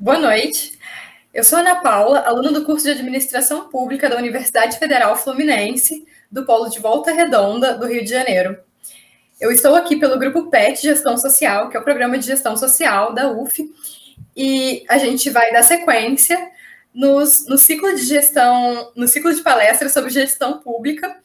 Boa noite. Eu sou Ana Paula, aluna do curso de Administração Pública da Universidade Federal Fluminense, do Polo de Volta Redonda, do Rio de Janeiro. Eu estou aqui pelo grupo PET Gestão Social, que é o programa de gestão social da UF, e a gente vai dar sequência nos, no ciclo de gestão, no ciclo de palestras sobre gestão pública,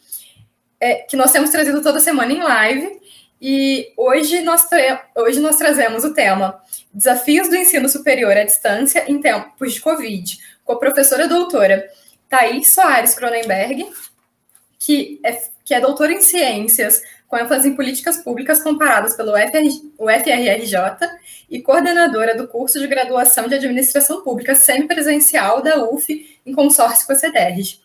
é, que nós temos trazido toda semana em live, e hoje nós, hoje nós trazemos o tema Desafios do Ensino Superior à Distância em Tempos de Covid, com a professora doutora Thaís Soares Cronenberg, que é, que é doutora em Ciências com ênfase em políticas públicas comparadas pelo UFRJ e coordenadora do curso de graduação de administração pública semipresencial da UF, em consórcio com a CEDERJ.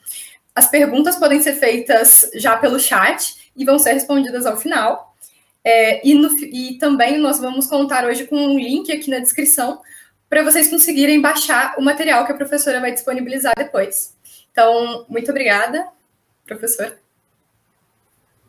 As perguntas podem ser feitas já pelo chat e vão ser respondidas ao final. É, e, no, e também nós vamos contar hoje com um link aqui na descrição para vocês conseguirem baixar o material que a professora vai disponibilizar depois. Então, muito obrigada, professora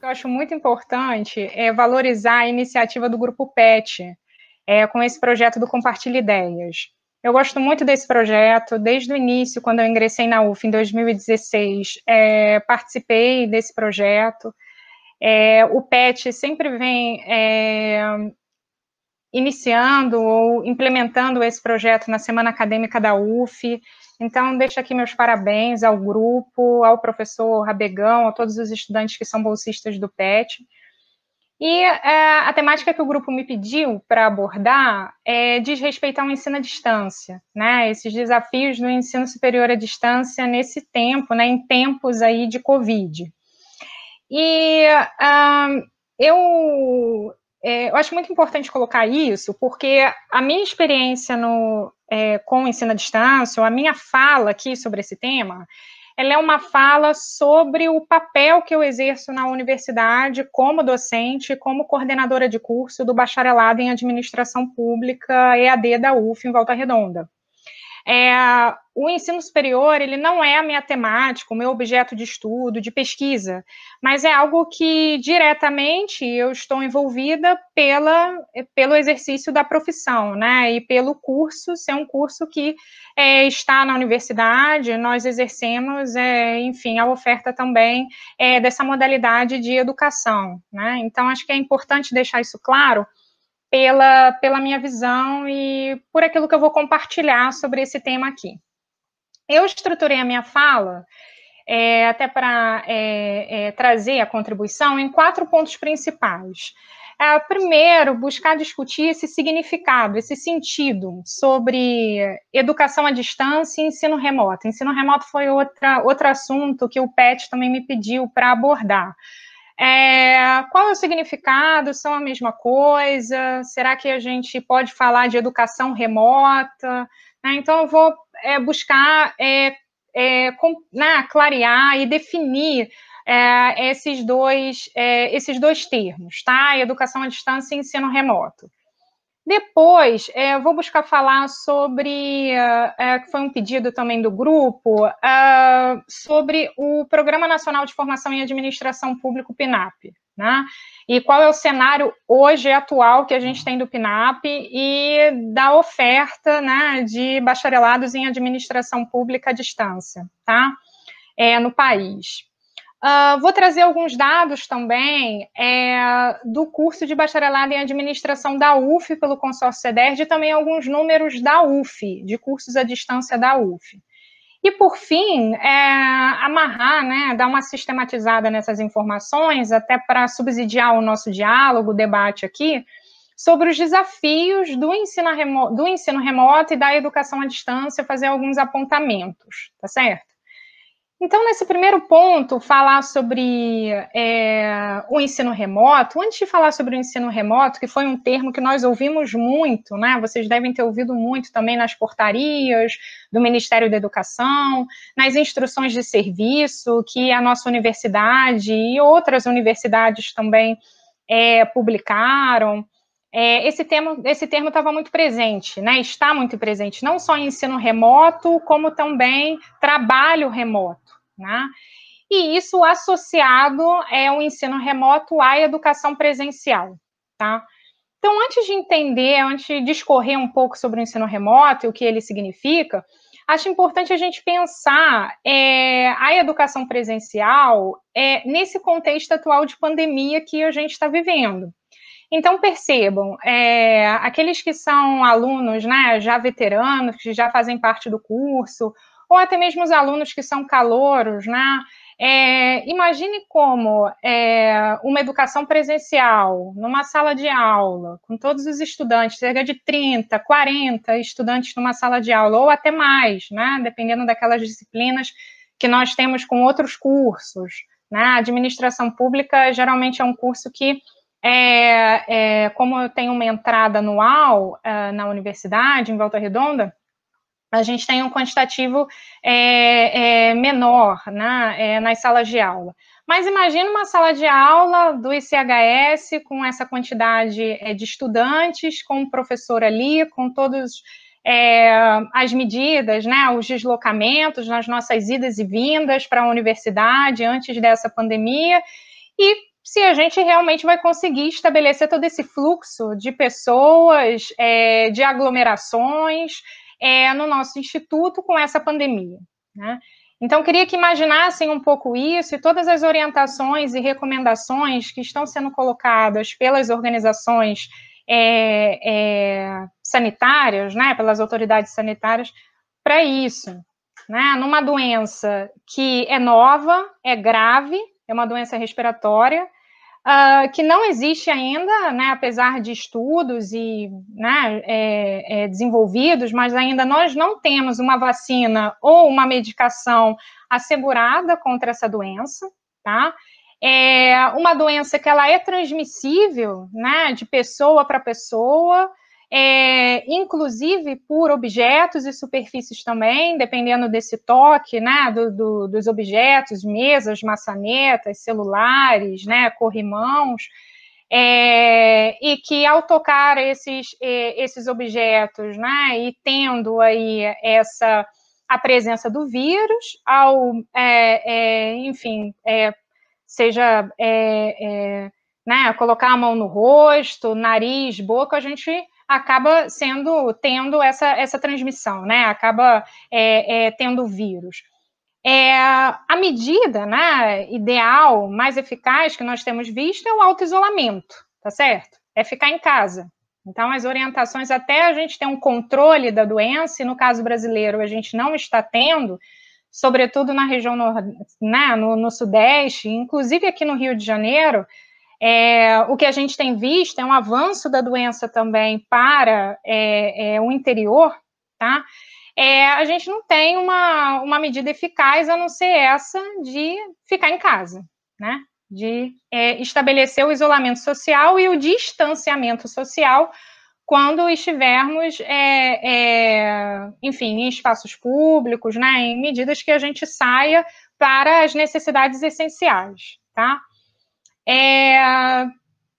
eu acho muito importante é valorizar a iniciativa do Grupo PET, é, com esse projeto do Compartilhe Ideias. Eu gosto muito desse projeto, desde o início, quando eu ingressei na UF em 2016, é, participei desse projeto. É, o PET sempre vem é, iniciando ou implementando esse projeto na Semana Acadêmica da UF. Então, deixo aqui meus parabéns ao grupo, ao professor Rabegão, a todos os estudantes que são bolsistas do PET. E é, a temática que o grupo me pediu para abordar é, diz respeito ao ensino à distância, né? Esses desafios do ensino superior à distância nesse tempo, né? Em tempos aí de Covid. E uh, eu é, eu acho muito importante colocar isso, porque a minha experiência no, é, com o ensino à distância, ou a minha fala aqui sobre esse tema, ela é uma fala sobre o papel que eu exerço na universidade como docente, como coordenadora de curso do bacharelado em administração pública EAD da UF em Volta Redonda. É, o ensino superior, ele não é a minha temática, o meu objeto de estudo, de pesquisa, mas é algo que diretamente eu estou envolvida pela, pelo exercício da profissão, né, e pelo curso, ser um curso que é, está na universidade, nós exercemos, é, enfim, a oferta também é, dessa modalidade de educação, né, então acho que é importante deixar isso claro, pela, pela minha visão e por aquilo que eu vou compartilhar sobre esse tema aqui. Eu estruturei a minha fala, é, até para é, é, trazer a contribuição, em quatro pontos principais. É, primeiro, buscar discutir esse significado, esse sentido sobre educação à distância e ensino remoto. Ensino remoto foi outra, outro assunto que o PET também me pediu para abordar. É, qual é o significado? São a mesma coisa? Será que a gente pode falar de educação remota? Né? Então, eu vou é, buscar é, é com, né, clarear e definir é, esses, dois, é, esses dois termos, tá? Educação à distância e ensino remoto. Depois, é, vou buscar falar sobre, é, que foi um pedido também do grupo, é, sobre o Programa Nacional de Formação em Administração Pública, PNAP, né? E qual é o cenário hoje atual que a gente tem do PNAP e da oferta né, de bacharelados em administração pública à distância, tá? É, no país. Uh, vou trazer alguns dados também é, do curso de bacharelado em administração da UF pelo consórcio CEDERJ e também alguns números da UF, de cursos à distância da UF. E, por fim, é, amarrar, né, dar uma sistematizada nessas informações, até para subsidiar o nosso diálogo, debate aqui, sobre os desafios do ensino, do ensino remoto e da educação à distância, fazer alguns apontamentos, tá certo? Então, nesse primeiro ponto, falar sobre é, o ensino remoto, antes de falar sobre o ensino remoto, que foi um termo que nós ouvimos muito, né? Vocês devem ter ouvido muito também nas portarias do Ministério da Educação, nas instruções de serviço que a nossa universidade e outras universidades também é, publicaram. É, esse termo esse termo estava muito presente, né? Está muito presente, não só em ensino remoto, como também trabalho remoto né? E isso associado é o ensino remoto à educação presencial, tá? Então, antes de entender, antes de discorrer um pouco sobre o ensino remoto e o que ele significa, acho importante a gente pensar é, a educação presencial é, nesse contexto atual de pandemia que a gente está vivendo. Então, percebam, é, aqueles que são alunos né, já veteranos, que já fazem parte do curso, ou até mesmo os alunos que são calouros, né? É, imagine como é, uma educação presencial, numa sala de aula, com todos os estudantes, cerca de 30, 40 estudantes numa sala de aula, ou até mais, né, dependendo daquelas disciplinas que nós temos com outros cursos. Né? A administração pública geralmente é um curso que, é, é como eu tenho uma entrada anual é, na universidade, em Volta Redonda, a gente tem um quantitativo é, é, menor né, é, nas salas de aula. Mas imagine uma sala de aula do ICHS com essa quantidade de estudantes, com o professor ali, com todas as medidas, né, os deslocamentos nas nossas idas e vindas para a universidade antes dessa pandemia, e se a gente realmente vai conseguir estabelecer todo esse fluxo de pessoas, é, de aglomerações, é, no nosso instituto com essa pandemia. Né? Então, queria que imaginassem um pouco isso e todas as orientações e recomendações que estão sendo colocadas pelas organizações é, é, sanitárias, né, pelas autoridades sanitárias, para isso. Né? Numa doença que é nova, é grave, é uma doença respiratória, uh, que não existe ainda, né, apesar de estudos e né, é, é, desenvolvidos, mas ainda nós não temos uma vacina ou uma medicação assegurada contra essa doença, tá? É uma doença que ela é transmissível, né, de pessoa para pessoa, é, inclusive por objetos e superfícies também, dependendo desse toque, né, do, do, dos objetos, mesas, maçanetas, celulares, né, corrimãos, é, e que ao tocar esses, esses objetos, né, e tendo aí essa a presença do vírus, ao, é, é enfim, é, seja é, é, né, colocar a mão no rosto, nariz, boca, a gente acaba sendo tendo essa, essa transmissão, né? Acaba é, é, tendo vírus. É, a medida né, ideal, mais eficaz que nós temos visto é o auto-isolamento, tá certo? É ficar em casa. Então, as orientações, até a gente ter um controle da doença, e no caso brasileiro a gente não está tendo, sobretudo na região né, no, no Sudeste, inclusive aqui no Rio de Janeiro, é, o que a gente tem visto é um avanço da doença também para é, é, o interior, tá? É, a gente não tem uma, uma medida eficaz a não ser essa de ficar em casa, né? De é, estabelecer o isolamento social e o distanciamento social quando estivermos, é, enfim, em espaços públicos, né, em medidas que a gente saia para as necessidades essenciais, tá? É,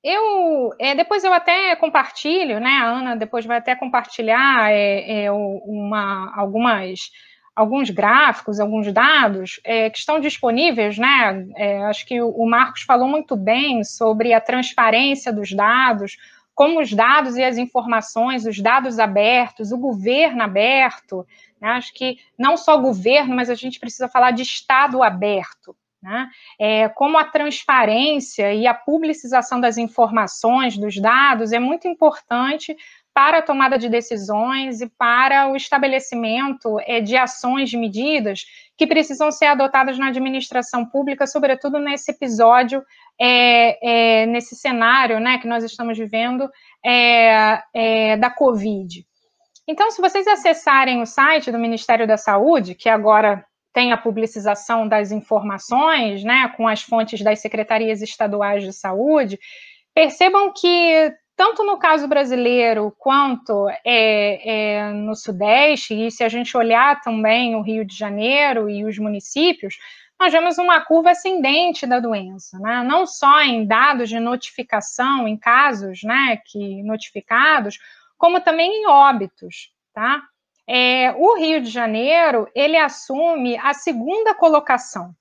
eu é, depois eu até compartilho, né? A Ana depois vai até compartilhar é, é, uma, algumas alguns gráficos, alguns dados é, que estão disponíveis, né? É, acho que o Marcos falou muito bem sobre a transparência dos dados, como os dados e as informações, os dados abertos, o governo aberto. Né? Acho que não só governo, mas a gente precisa falar de Estado aberto. Né? É, como a transparência e a publicização das informações, dos dados, é muito importante para a tomada de decisões e para o estabelecimento é, de ações, de medidas que precisam ser adotadas na administração pública, sobretudo nesse episódio, é, é, nesse cenário né, que nós estamos vivendo é, é, da Covid. Então, se vocês acessarem o site do Ministério da Saúde, que agora tem a publicização das informações, né, com as fontes das secretarias estaduais de saúde, percebam que tanto no caso brasileiro quanto é, é, no Sudeste, e se a gente olhar também o Rio de Janeiro e os municípios, nós vemos uma curva ascendente da doença, né? não só em dados de notificação, em casos né, que notificados, como também em óbitos, tá? É, o Rio de Janeiro ele assume a segunda colocação,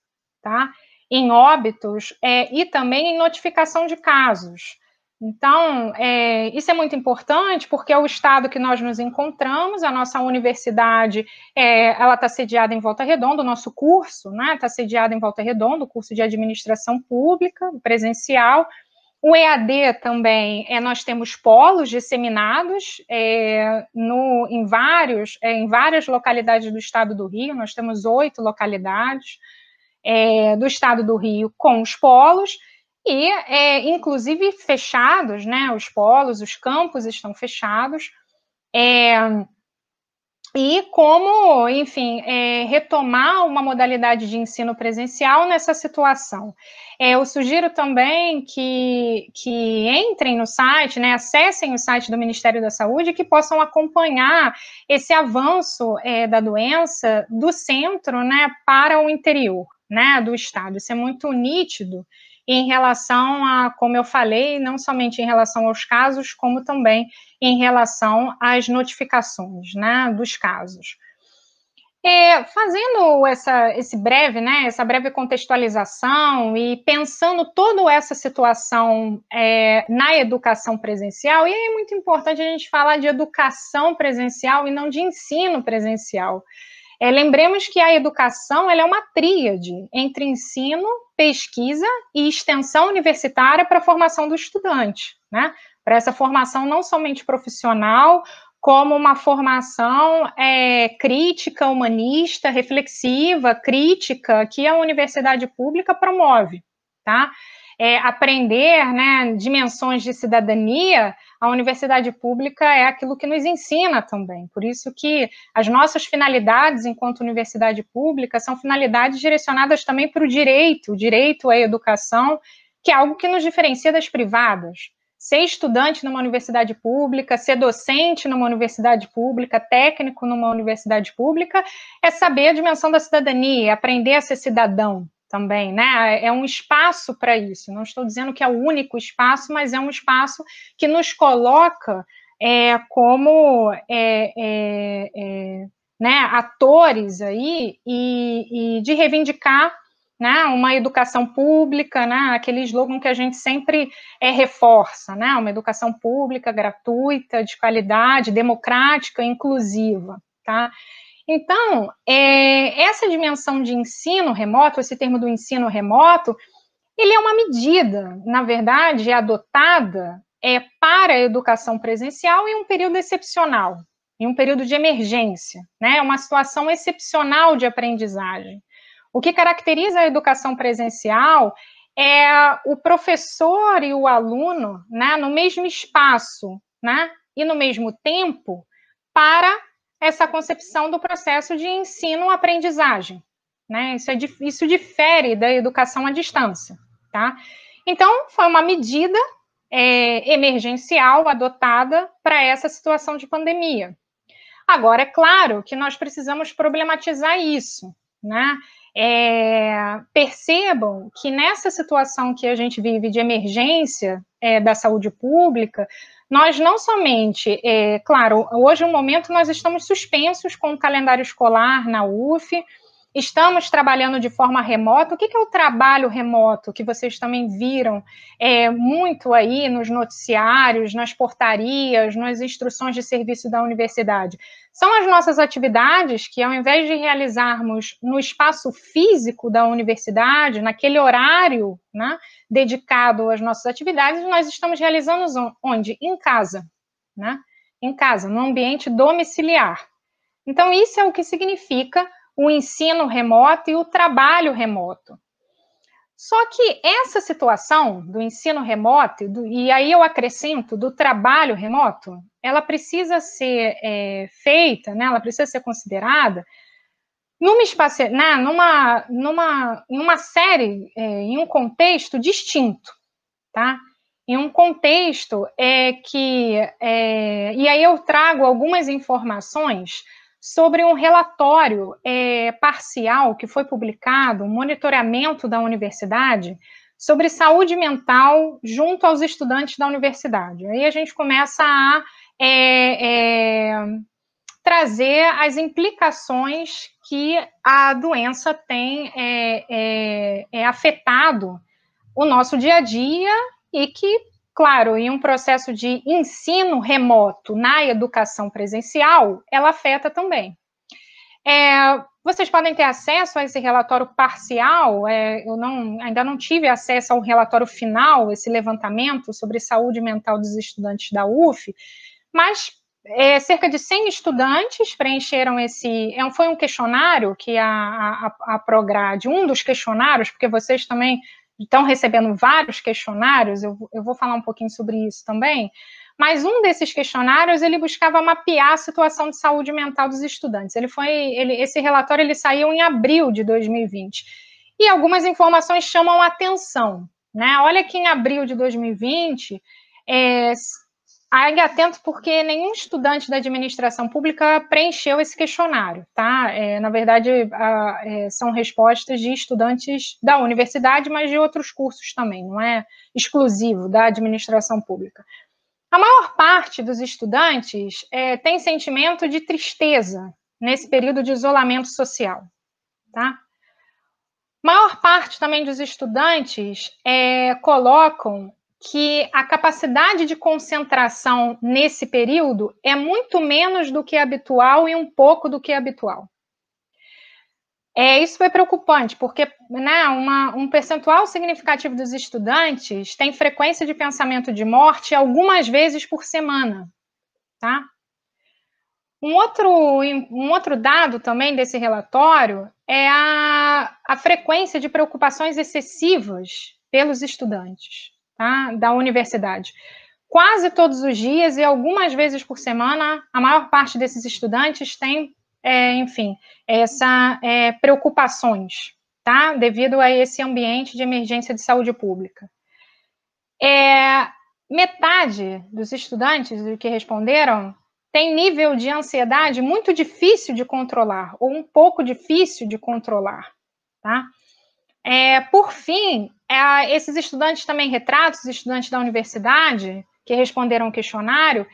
tá? Em óbitos é, e também em notificação de casos. Então, é, isso é muito importante porque é o estado que nós nos encontramos, a nossa universidade, é, ela está sediada em Volta Redonda, o nosso curso, né, está sediado em Volta Redonda, o curso de administração pública, presencial. O EAD também, é, nós temos polos disseminados é, no, em, vários, é, em várias localidades do estado do Rio, nós temos oito localidades é, do estado do Rio com os polos, e é, inclusive fechados, né? Os polos, os campos estão fechados. E como, enfim, é, retomar uma modalidade de ensino presencial nessa situação. É, eu sugiro também que, que entrem no site, né, acessem o site do Ministério da Saúde, que possam acompanhar esse avanço é, da doença do centro né, para o interior né, do estado. Isso é muito nítido em relação a, como eu falei, não somente em relação aos casos, como também em relação às notificações né, dos casos. É, fazendo essa, esse breve, né, essa breve contextualização e pensando toda essa situação é, na educação presencial, e é muito importante a gente falar de educação presencial e não de ensino presencial. É, lembremos que a educação é uma tríade entre ensino, pesquisa e extensão universitária para a formação do estudante, né? Para essa formação não somente profissional, como uma formação é, crítica, humanista, reflexiva, crítica, que a universidade pública promove, tá? É, aprender né, dimensões de cidadania a universidade pública é aquilo que nos ensina também. Por isso que as nossas finalidades enquanto universidade pública são finalidades direcionadas também para o direito, o direito à educação, que é algo que nos diferencia das privadas. Ser estudante numa universidade pública, ser docente numa universidade pública, técnico numa universidade pública, é saber a dimensão da cidadania, aprender a ser cidadão, também, né? É um espaço para isso. Não estou dizendo que é o único espaço, mas é um espaço que nos coloca é, como é, é, é né, atores aí e, e, de reivindicar né, uma educação pública, né, aquele slogan que a gente sempre é, reforça, né, uma educação pública, gratuita, de qualidade, democrática, inclusiva, tá? Então, é, essa dimensão de ensino remoto, esse termo do ensino remoto, ele é uma medida, na verdade, é adotada é, para a educação presencial em um período excepcional, em um período de emergência, né? Uma situação excepcional de aprendizagem. O que caracteriza a educação presencial é o professor e o aluno, né, no mesmo espaço, né, e no mesmo tempo, para essa concepção do processo de ensino-aprendizagem. Né? Isso, é, isso difere da educação à distância. Tá? Então, foi uma medida é, emergencial adotada para essa situação de pandemia. Agora, é claro que nós precisamos problematizar isso. Né? É, percebam que nessa situação que a gente vive de emergência é, da saúde pública, nós não somente, é, claro, hoje no momento nós estamos suspensos com o calendário escolar na UF, Estamos trabalhando de forma remota. O que é o trabalho remoto que vocês também viram é, muito aí nos noticiários, nas portarias, nas instruções de serviço da universidade? São as nossas atividades que, ao invés de realizarmos no espaço físico da universidade, naquele horário né, dedicado às nossas atividades, nós estamos realizando onde? Em casa, né? Em casa, no ambiente domiciliar. Então, isso é o que significa o ensino remoto e o trabalho remoto. Só que essa situação do ensino remoto, do, e aí eu acrescento do trabalho remoto, ela precisa ser é, feita, né, ela precisa ser considerada numa, né, numa, numa, em uma série, é, em um contexto distinto, tá? Em um contexto é, que, é, e aí eu trago algumas informações sobre um relatório é, parcial que foi publicado, um monitoramento da universidade sobre saúde mental junto aos estudantes da universidade. Aí a gente começa a é, é, trazer as implicações que a doença tem é, é, é afetado o nosso dia a dia e que claro, em um processo de ensino remoto na educação presencial, ela afeta também. É, vocês podem ter acesso a esse relatório parcial. É, eu não, ainda não tive acesso ao relatório final, esse levantamento sobre saúde mental dos estudantes da UF, mas é, cerca de 100 estudantes preencheram esse. É, foi um questionário que a, a, a Prograde, um dos questionários, porque vocês também estão recebendo vários questionários, eu, eu vou falar um pouquinho sobre isso também. Mas um desses questionários ele buscava mapear a situação de saúde mental dos estudantes. Ele foi, ele, esse relatório ele saiu em abril de 2020 e algumas informações chamam atenção, né? Olha que em abril de 2020 é, Ainda atento porque nenhum estudante da administração pública preencheu esse questionário, tá? É, na verdade, a, é, são respostas de estudantes da universidade, mas de outros cursos também, não é exclusivo da administração pública. A maior parte dos estudantes é, tem sentimento de tristeza nesse período de isolamento social, tá? Maior parte também dos estudantes é, colocam que a capacidade de concentração nesse período é muito menos do que habitual e um pouco do que habitual. É, isso é preocupante, porque né, uma, um percentual significativo dos estudantes tem frequência de pensamento de morte algumas vezes por semana. Tá? Um, outro, um outro dado também desse relatório é a, a frequência de preocupações excessivas pelos estudantes tá, da universidade. Quase todos os dias e algumas vezes por semana, a maior parte desses estudantes tem, é, enfim, essa é, preocupações, tá, devido a esse ambiente de emergência de saúde pública. É, metade dos estudantes que responderam tem nível de ansiedade muito difícil de controlar, ou um pouco difícil de controlar, tá? É, por fim, é, esses estudantes também retratos, estudantes da universidade, que responderam o questionário,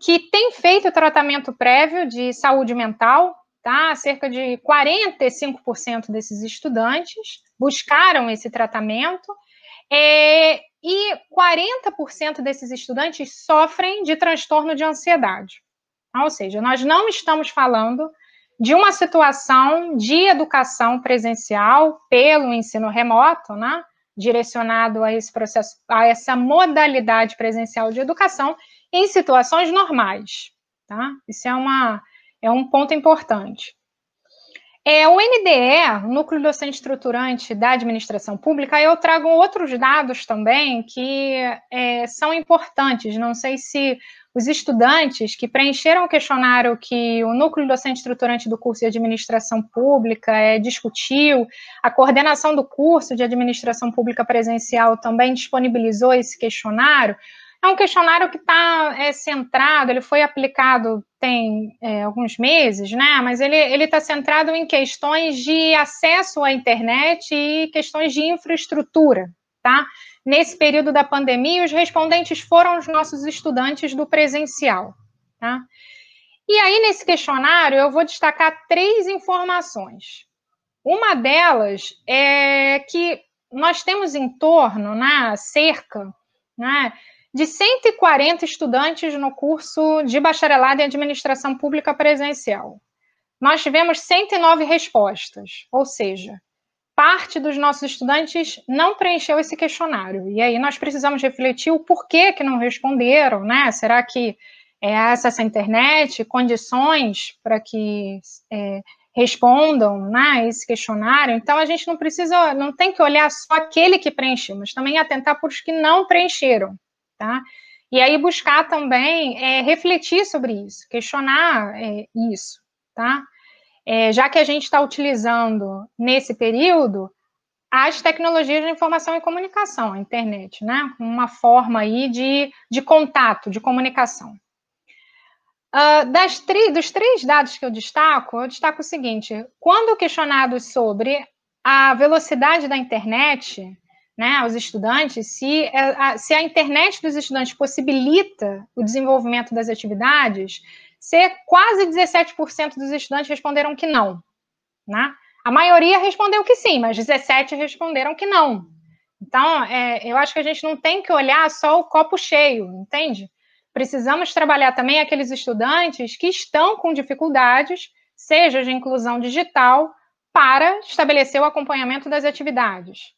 que têm feito tratamento prévio de saúde mental, tá? Cerca de 45% desses estudantes buscaram esse tratamento, é, e 40% desses estudantes sofrem de transtorno de ansiedade. Ou seja, nós não estamos falando de uma situação de educação presencial pelo ensino remoto, né, direcionado a esse processo, a essa modalidade presencial de educação em situações normais, tá? Isso é uma é um ponto importante. É, o NDE, Núcleo Docente Estruturante da Administração Pública, eu trago outros dados também que é, são importantes. Não sei se os estudantes que preencheram o questionário que o núcleo docente estruturante do curso de administração pública é, discutiu, a coordenação do curso de administração pública presencial também disponibilizou esse questionário. É um questionário que está é, centrado, ele foi aplicado tem é, alguns meses, né? Mas ele está centrado em questões de acesso à internet e questões de infraestrutura, tá? Nesse período da pandemia, os respondentes foram os nossos estudantes do presencial. Tá? E aí, nesse questionário, eu vou destacar três informações. Uma delas é que nós temos em torno, né, cerca né, de 140 estudantes no curso de bacharelado em administração pública presencial. Nós tivemos 109 respostas, ou seja, parte dos nossos estudantes não preencheu esse questionário. E aí nós precisamos refletir o porquê que não responderam, né? Será que é acesso à internet, condições para que é, respondam né, esse questionário. Então a gente não precisa, não tem que olhar só aquele que preencheu, mas também atentar para os que não preencheram, tá? E aí buscar também é, refletir sobre isso, questionar é, isso, tá? é, já que a gente está utilizando nesse período as tecnologias de informação e comunicação, a internet, né? Uma forma aí de, de contato, de comunicação. Uh, das dos três dados que eu destaco, eu destaco o seguinte: quando questionados sobre a velocidade da internet, né, aos estudantes, se a, se a internet dos estudantes possibilita o desenvolvimento das atividades, ser quase 17% dos estudantes responderam que não. Né? A maioria respondeu que sim, mas 17 responderam que não. Então, é, eu acho que a gente não tem que olhar só o copo cheio, entende? Precisamos trabalhar também aqueles estudantes que estão com dificuldades, seja de inclusão digital, para estabelecer o acompanhamento das atividades.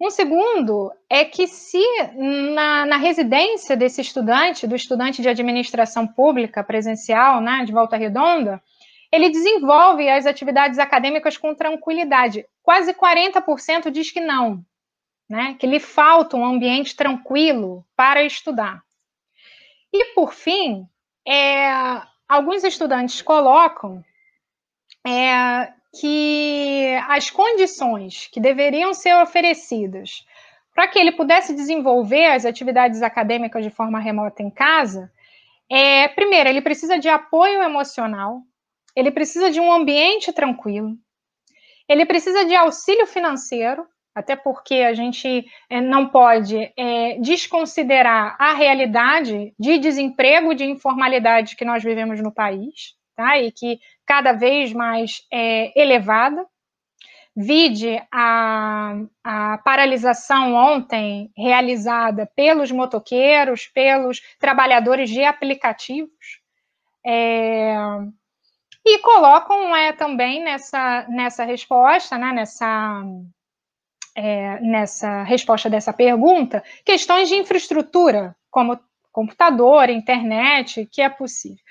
Um segundo é que se na, na, residência desse estudante, do estudante de administração pública presencial, né, de Volta Redonda, ele desenvolve as atividades acadêmicas com tranquilidade. Quase 40% diz que não, né, que lhe falta um ambiente tranquilo para estudar. E, por fim, é, alguns estudantes colocam é, que as condições que deveriam ser oferecidas para que ele pudesse desenvolver as atividades acadêmicas de forma remota em casa, é, primeiro, ele precisa de apoio emocional, ele precisa de um ambiente tranquilo, ele precisa de auxílio financeiro, até porque a gente é, não pode é, desconsiderar a realidade de desemprego, de informalidade que nós vivemos no país, tá? E que cada vez mais é, elevada. Vide a, a paralisação ontem realizada pelos motoqueiros, pelos trabalhadores de aplicativos. É, e colocam é, também nessa, nessa resposta, né, nessa, é, nessa resposta dessa pergunta, questões de infraestrutura, como computador, internet, que é possível.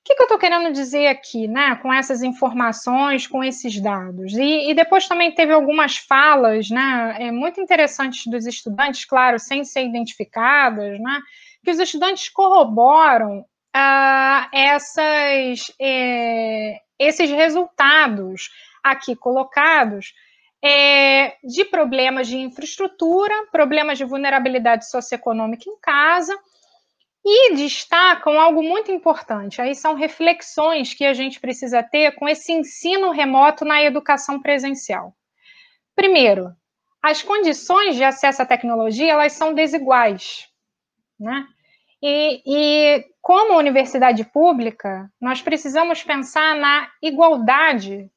O que, que eu estou querendo dizer aqui, né, com essas informações, com esses dados? E, e depois também teve algumas falas, né, é, muito interessantes dos estudantes, claro, sem ser identificadas, né, que os estudantes corroboram ah, essas, é, esses resultados aqui colocados é, de problemas de infraestrutura, problemas de vulnerabilidade socioeconômica em casa, e destacam algo muito importante, aí são reflexões que a gente precisa ter com esse ensino remoto na educação presencial. Primeiro, as condições de acesso à tecnologia, elas são desiguais, né? E, e como universidade pública, nós precisamos pensar na igualdade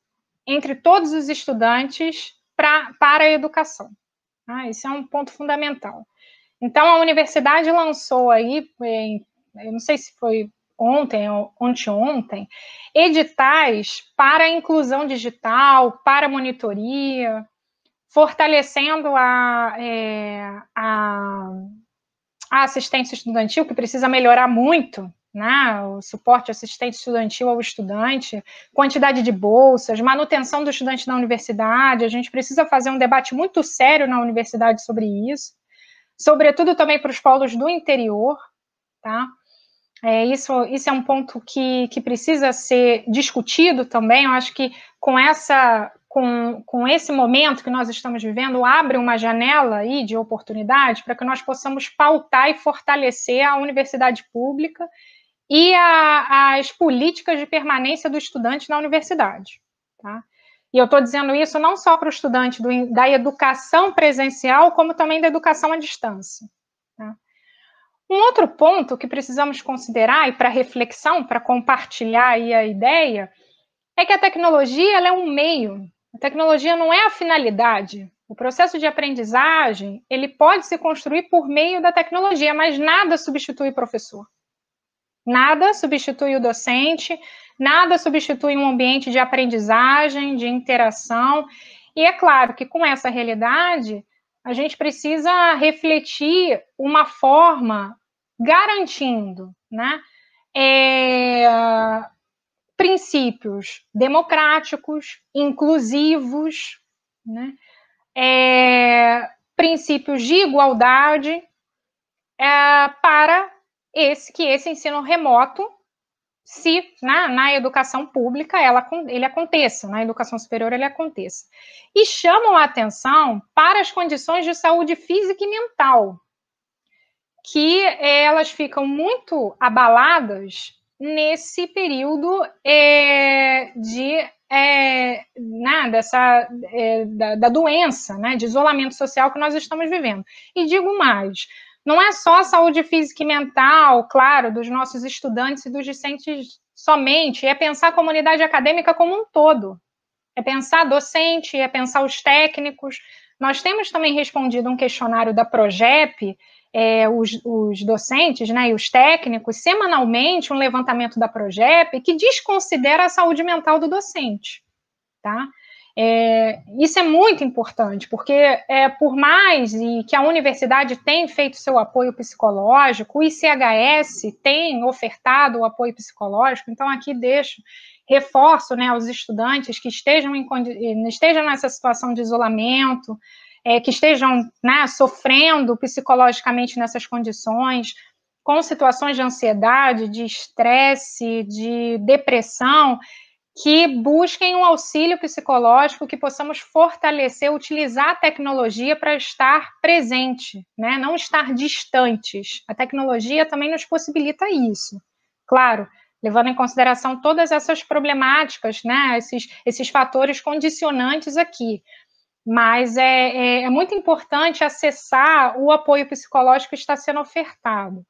entre todos os estudantes pra, para a educação. Ah, é um ponto fundamental. Então, a universidade lançou aí, eu não sei se foi ontem ou anteontem, editais para inclusão digital, para monitoria, fortalecendo a, é, a, a, assistência estudantil, que precisa melhorar muito, né? o suporte assistente estudantil ao estudante, quantidade de bolsas, manutenção do estudante na universidade, a gente precisa fazer um debate muito sério na universidade sobre isso sobretudo também para os polos do interior, tá? É, isso, isso é um ponto que, que precisa ser discutido também. Eu acho que com essa com, com esse momento que nós estamos vivendo, abre uma janela aí de oportunidade para que nós possamos pautar e fortalecer a universidade pública e a, as políticas de permanência do estudante na universidade. Tá? E eu estou dizendo isso não só para o estudante do, da educação presencial, como também da educação à distância. Tá? Um outro ponto que precisamos considerar, e para reflexão, para compartilhar aí a ideia, é que a tecnologia é um meio, a tecnologia não é a finalidade. O processo de aprendizagem ele pode se construir por meio da tecnologia, mas nada substitui o professor. Nada substitui o docente, nada substitui um ambiente de aprendizagem, de interação. E é claro que com essa realidade, a gente precisa refletir uma forma garantindo né, é, princípios democráticos, inclusivos, né, é, princípios de igualdade é, para esse que esse ensino remoto, se na, na educação pública ela, ele aconteça, na educação superior ele aconteça. E chamam a atenção para as condições de saúde física e mental, que elas ficam muito abaladas nesse período é, de é, né, dessa é, da, da, doença, né, de isolamento social que nós estamos vivendo. E digo mais, não é só a saúde física e mental, claro, dos nossos estudantes e dos discentes somente, é pensar a comunidade acadêmica como um todo. É pensar docente, é pensar os técnicos. Nós temos também respondido um questionário da Progep, é, os, os, docentes né, e os técnicos, semanalmente, um levantamento da Progep que desconsidera a saúde mental do docente. Tá? É, isso é muito importante, porque é, por mais e que a universidade tem feito seu apoio psicológico, o ICHS tem ofertado o apoio psicológico, então aqui deixo, reforço né, aos estudantes que estejam, em, estejam nessa situação de isolamento, é, que estejam né, sofrendo psicologicamente nessas condições, com situações de ansiedade, de estresse, de depressão, que busquem um auxílio psicológico, que possamos fortalecer, utilizar a tecnologia para estar presente, né? não estar distantes. A tecnologia também nos possibilita isso. Claro, levando em consideração todas essas problemáticas, né? esses, esses fatores condicionantes aqui. Mas é, é, é muito importante acessar o apoio psicológico que está sendo ofertado.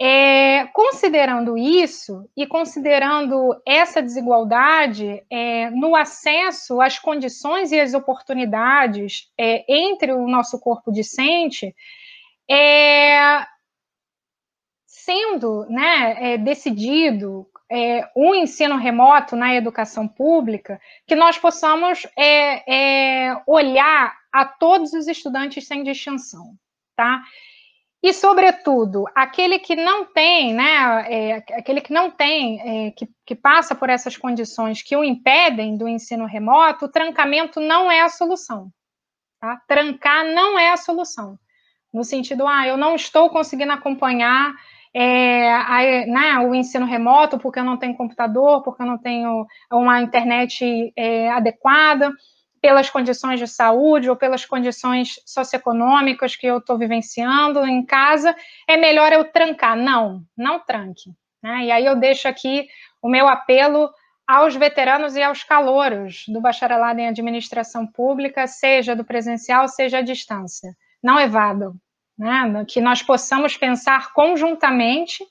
É, considerando isso e considerando essa desigualdade é, no acesso às condições e às oportunidades é, entre o nosso corpo discente, é, sendo né, é, decidido é, o ensino remoto na educação pública, que nós possamos olhar a todos os estudantes sem distinção, tá? E, sobretudo, aquele que não tem, né, é, aquele que não tem, é, que, que passa por essas condições que o impedem do ensino remoto, o trancamento não é a solução. Tá? Trancar não é a solução. No sentido, ah, eu não estou conseguindo acompanhar é, a, né, o ensino remoto porque eu não tenho computador, porque eu não tenho uma internet é, adequada pelas condições de saúde ou pelas condições socioeconômicas que eu estou vivenciando em casa, é melhor eu trancar. Não, não tranque. Né? E aí eu deixo aqui o meu apelo aos veteranos e aos calouros do bacharelado em administração pública, seja do presencial, seja à distância. Não evadam, né? que nós possamos pensar conjuntamente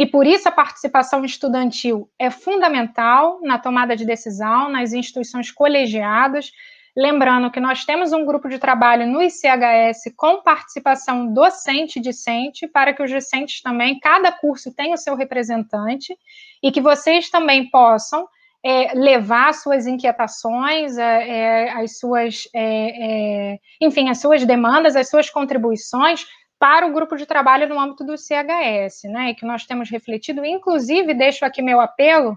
e por isso a participação estudantil é fundamental na tomada de decisão, nas instituições colegiadas. Lembrando que nós temos um grupo de trabalho no ICHS com participação docente-discente, para que os discentes também, cada curso tenha o seu representante, e que vocês também possam é, levar suas inquietações, é, é, as suas, é, é, enfim, as suas demandas, as suas contribuições para o grupo de trabalho no âmbito do CHS, né, que nós temos refletido, inclusive, deixo aqui meu apelo,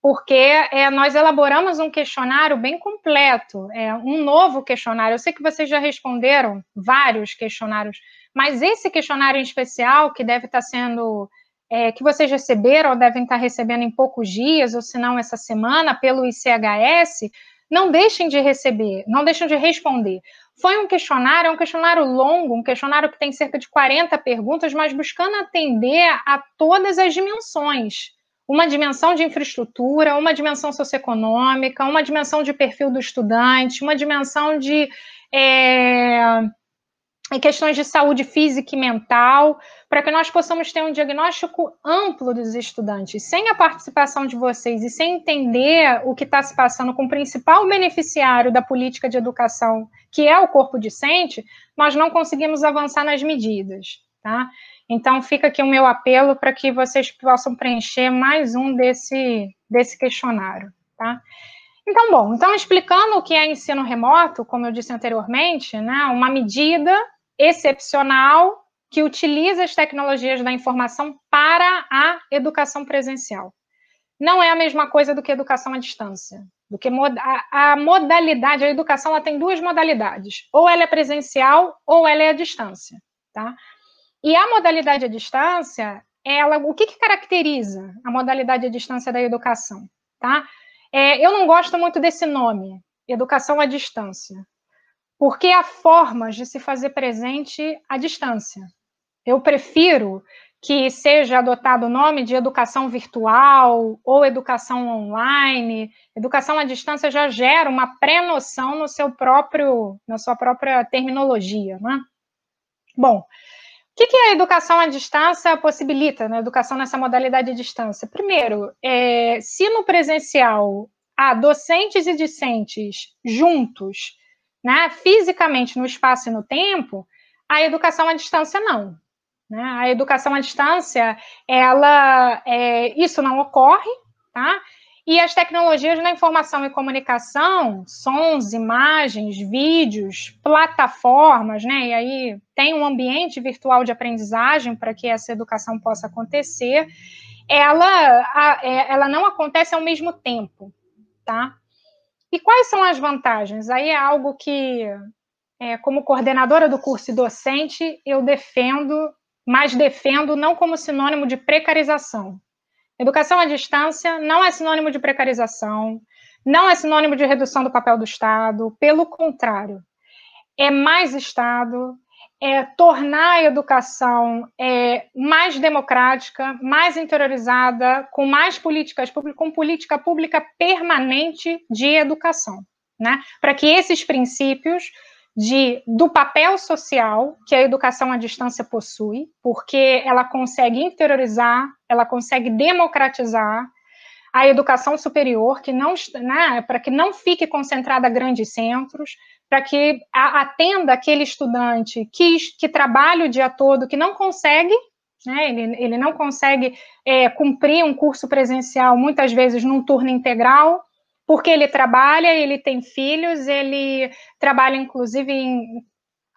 porque é, nós elaboramos um questionário bem completo, é, um novo questionário. Eu sei que vocês já responderam vários questionários, mas esse questionário em especial, que deve estar sendo, é, que vocês receberam ou devem estar recebendo em poucos dias, ou se não essa semana, pelo ICHS, não deixem de receber, não deixem de responder. Foi um questionário, é um questionário longo, um questionário que tem cerca de 40 perguntas, mas buscando atender a todas as dimensões. Uma dimensão de infraestrutura, uma dimensão socioeconômica, uma dimensão de perfil do estudante, uma dimensão de é, questões de saúde física e mental, para que nós possamos ter um diagnóstico amplo dos estudantes. Sem a participação de vocês e sem entender o que está se passando com o principal beneficiário da política de educação que é o corpo discente, nós não conseguimos avançar nas medidas, tá? Então, fica aqui o meu apelo para que vocês possam preencher mais um desse, desse questionário, tá? Então, bom, então explicando o que é ensino remoto, como eu disse anteriormente, né, uma medida excepcional que utiliza as tecnologias da informação para a educação presencial. Não é a mesma coisa do que educação à distância do que a, a modalidade, a educação ela tem duas modalidades, ou ela é presencial ou ela é à distância, tá? E a modalidade à distância, ela, o que, que caracteriza a modalidade à distância da educação, tá? É, eu não gosto muito desse nome, educação à distância, porque há formas de se fazer presente à distância. Eu prefiro que seja adotado o nome de educação virtual ou educação online. Educação à distância já gera uma pré-noção no seu próprio, na sua própria terminologia, né? Bom, o que, que a educação à distância possibilita, né? educação nessa modalidade à distância? Primeiro, é, se no presencial há docentes e discentes juntos, né, fisicamente no espaço e no tempo, a educação à distância não. Né? A educação à distância, ela, é, isso não ocorre, tá? E as tecnologias da informação e comunicação, sons, imagens, vídeos, plataformas, né? E aí tem um ambiente virtual de aprendizagem para que essa educação possa acontecer. Ela, é, ela não acontece ao mesmo tempo, tá? E quais são as vantagens? Aí é algo que, é, como coordenadora do curso e docente, eu defendo, mas defendo não como sinônimo de precarização. Educação à distância não é sinônimo de precarização, não é sinônimo de redução do papel do Estado, pelo contrário, é mais Estado, é tornar a educação é, mais democrática, mais interiorizada, com mais políticas públicas, com política pública permanente de educação, né? Para que esses princípios de, do papel social que a educação à distância possui, porque ela consegue interiorizar, ela consegue democratizar a educação superior, que não, né, para que não fique concentrada a grandes centros, para que atenda aquele estudante que, que trabalha o dia todo, que não consegue, né, ele, ele não consegue é, cumprir um curso presencial, muitas vezes num turno integral, porque ele trabalha, ele tem filhos, ele trabalha inclusive em,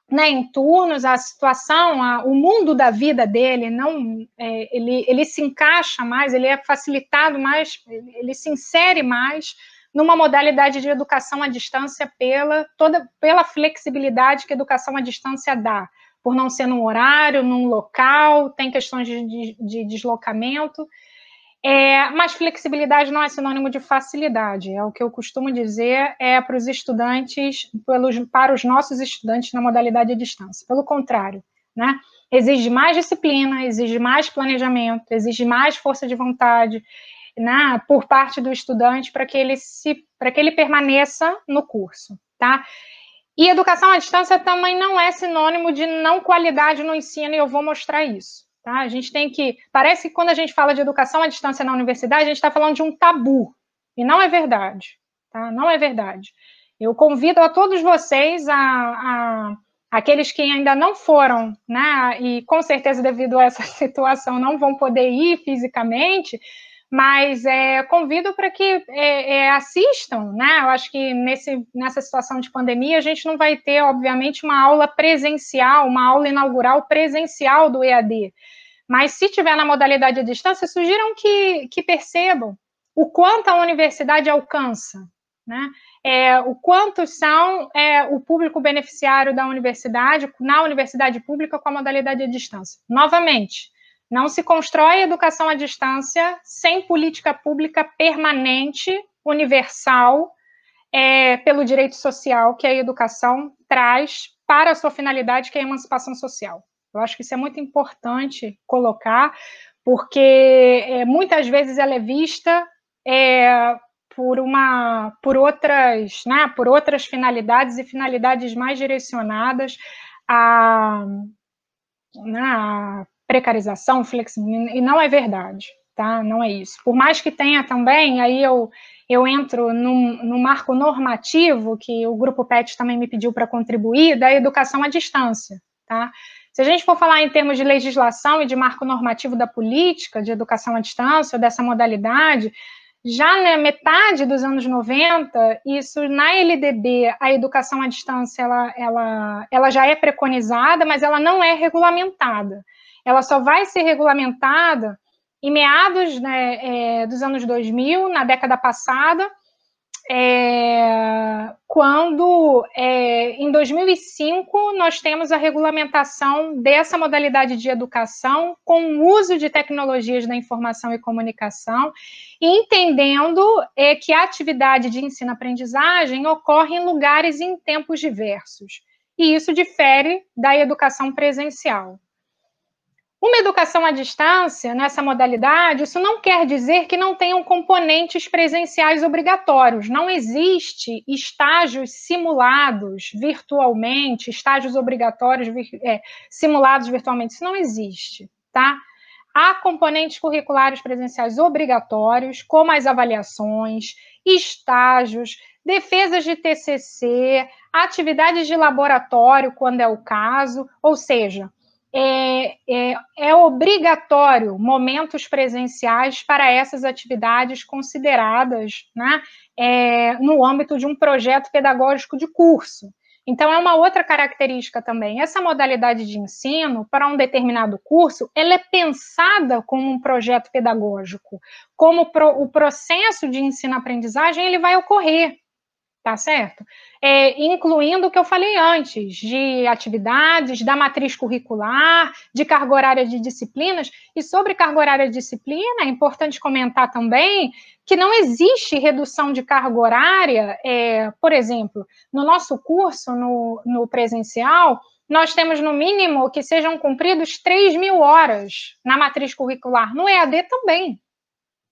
né, em turnos, a situação, a, o mundo da vida dele não, é, ele, ele se encaixa mais, ele é facilitado mais, ele se insere mais numa modalidade de educação à distância pela toda pela flexibilidade que a educação à distância dá, por não ser num horário, num local, tem questões de, de, de deslocamento. É, mas flexibilidade não é sinônimo de facilidade. É o que eu costumo dizer é para os estudantes, pelos, para os nossos estudantes na modalidade à distância. Pelo contrário, né? Exige mais disciplina, exige mais planejamento, exige mais força de vontade, né, por parte do estudante para que ele se para que ele permaneça no curso, tá? E educação à distância também não é sinônimo de não qualidade no ensino, e eu vou mostrar isso. Tá? A gente tem que. Parece que quando a gente fala de educação à distância na universidade, a gente está falando de um tabu. E não é verdade. Tá? Não é verdade. Eu convido a todos vocês, a, a, aqueles que ainda não foram, né, e com certeza devido a essa situação não vão poder ir fisicamente, mas é, convido para que é, é, assistam, né? Eu acho que nesse, nessa situação de pandemia a gente não vai ter, obviamente, uma aula presencial, uma aula inaugural presencial do EAD. Mas se tiver na modalidade à distância, sugiram que, que percebam o quanto a universidade alcança, né? É, o quanto são é, o público beneficiário da universidade, na universidade pública com a modalidade à distância. Novamente, não se constrói educação à distância sem política pública permanente, universal, é, pelo direito social que a educação traz para a sua finalidade, que é a emancipação social. Eu acho que isso é muito importante colocar, porque é, muitas vezes ela é vista é, por uma por outras né, por outras finalidades e finalidades mais direcionadas a, né, a precarização, flexibilização, e não é verdade, tá? Não é isso. Por mais que tenha também, aí eu, eu entro no marco normativo, que o Grupo PET também me pediu para contribuir, da educação à distância, tá? Se a gente for falar em termos de legislação e de marco normativo da política de educação à distância, dessa modalidade, já na metade dos anos 90, isso na LDB, a educação à distância, ela, ela, ela já é preconizada, mas ela não é regulamentada ela só vai ser regulamentada em meados né, é, dos anos 2000, na década passada, é, quando é, em 2005 nós temos a regulamentação dessa modalidade de educação com o uso de tecnologias da informação e comunicação, entendendo é, que a atividade de ensino-aprendizagem ocorre em lugares e em tempos diversos. E isso difere da educação presencial. Uma educação à distância, nessa modalidade, isso não quer dizer que não tenham componentes presenciais obrigatórios. Não existe estágios simulados virtualmente, estágios obrigatórios é, simulados virtualmente. Isso não existe, tá? Há componentes curriculares presenciais obrigatórios, como as avaliações, estágios, defesas de TCC, atividades de laboratório, quando é o caso, ou seja, é, é, é, obrigatório momentos presenciais para essas atividades consideradas né, é, no âmbito de um projeto pedagógico de curso. Então, é uma outra característica também. Essa modalidade de ensino, para um determinado curso, ela é pensada como um projeto pedagógico, como pro, o processo de ensino-aprendizagem ele vai ocorrer tá certo? É, incluindo o que eu falei antes, de atividades, da matriz curricular, de carga horária de disciplinas, e sobre carga horária de disciplina, é importante comentar também que não existe redução de carga horária, é, por exemplo, no nosso curso, no, no presencial, nós temos no mínimo que sejam cumpridos 3 mil horas na matriz curricular, no EAD também,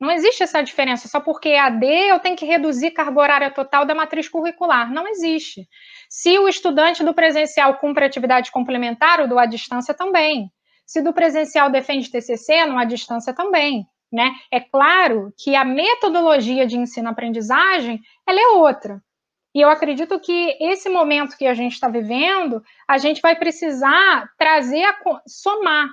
não existe essa diferença, só porque é AD eu tenho que reduzir carga horária total da matriz curricular. Não existe. Se o estudante do presencial cumpre atividade complementar, o do à distância também. Se do presencial defende TCC, no à distância também. Né? É claro que a metodologia de ensino-aprendizagem ela é outra. E eu acredito que esse momento que a gente está vivendo, a gente vai precisar trazer, a, somar,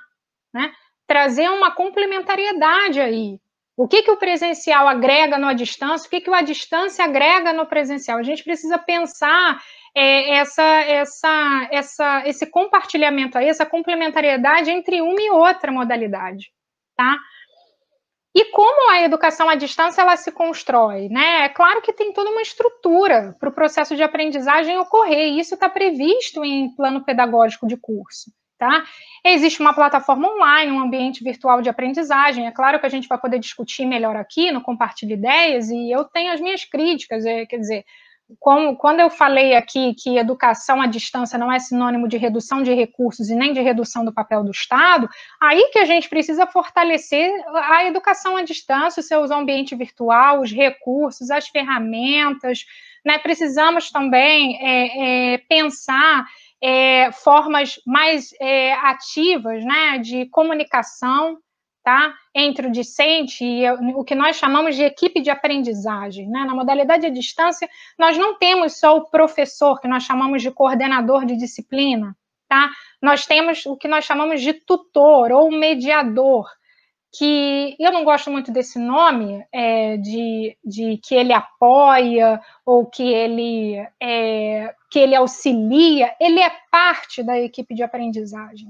né? trazer uma complementariedade aí. O que, que o presencial agrega no à distância? O que, que o à distância agrega no presencial? A gente precisa pensar é, essa, essa, essa, esse compartilhamento aí, essa complementariedade entre uma e outra modalidade, tá? E como a educação à distância ela se constrói, né? É claro que tem toda uma estrutura para o processo de aprendizagem ocorrer, e isso está previsto em plano pedagógico de curso. Tá? Existe uma plataforma online, um ambiente virtual de aprendizagem. É claro que a gente vai poder discutir melhor aqui no Compartilha Ideias, e eu tenho as minhas críticas, é, quer dizer, quando eu falei aqui que educação à distância não é sinônimo de redução de recursos e nem de redução do papel do Estado, aí que a gente precisa fortalecer a educação à distância, o seu ambiente virtual, os recursos, as ferramentas, né? Precisamos também é, é, pensar é, formas mais é, ativas né, de comunicação tá, entre o discente e o que nós chamamos de equipe de aprendizagem. Né? Na modalidade à distância, nós não temos só o professor, que nós chamamos de coordenador de disciplina, tá? nós temos o que nós chamamos de tutor ou mediador, que eu não gosto muito desse nome, é, de, de que ele apoia ou que ele, é, que ele auxilia, ele é parte da equipe de aprendizagem,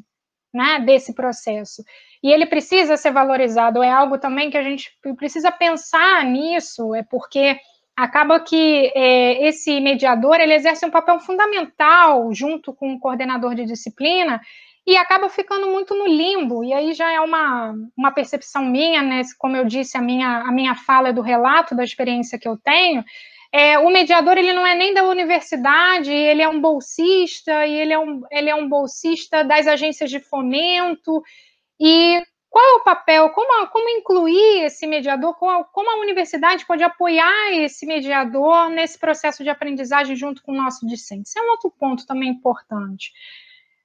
né, desse processo. E ele precisa ser valorizado, é algo também que a gente precisa pensar nisso, é porque acaba que é, esse mediador ele exerce um papel fundamental junto com o coordenador de disciplina e acaba ficando muito no limbo, e aí já é uma, uma percepção minha, né, como eu disse, a minha, a minha fala é do relato da experiência que eu tenho, é, o mediador ele não é nem da universidade, ele é um bolsista, e ele é um, ele é um bolsista das agências de fomento, e qual é o papel, como, como incluir esse mediador, como, a universidade pode apoiar esse mediador nesse processo de aprendizagem junto com o nosso discente? Isso é um outro ponto também importante.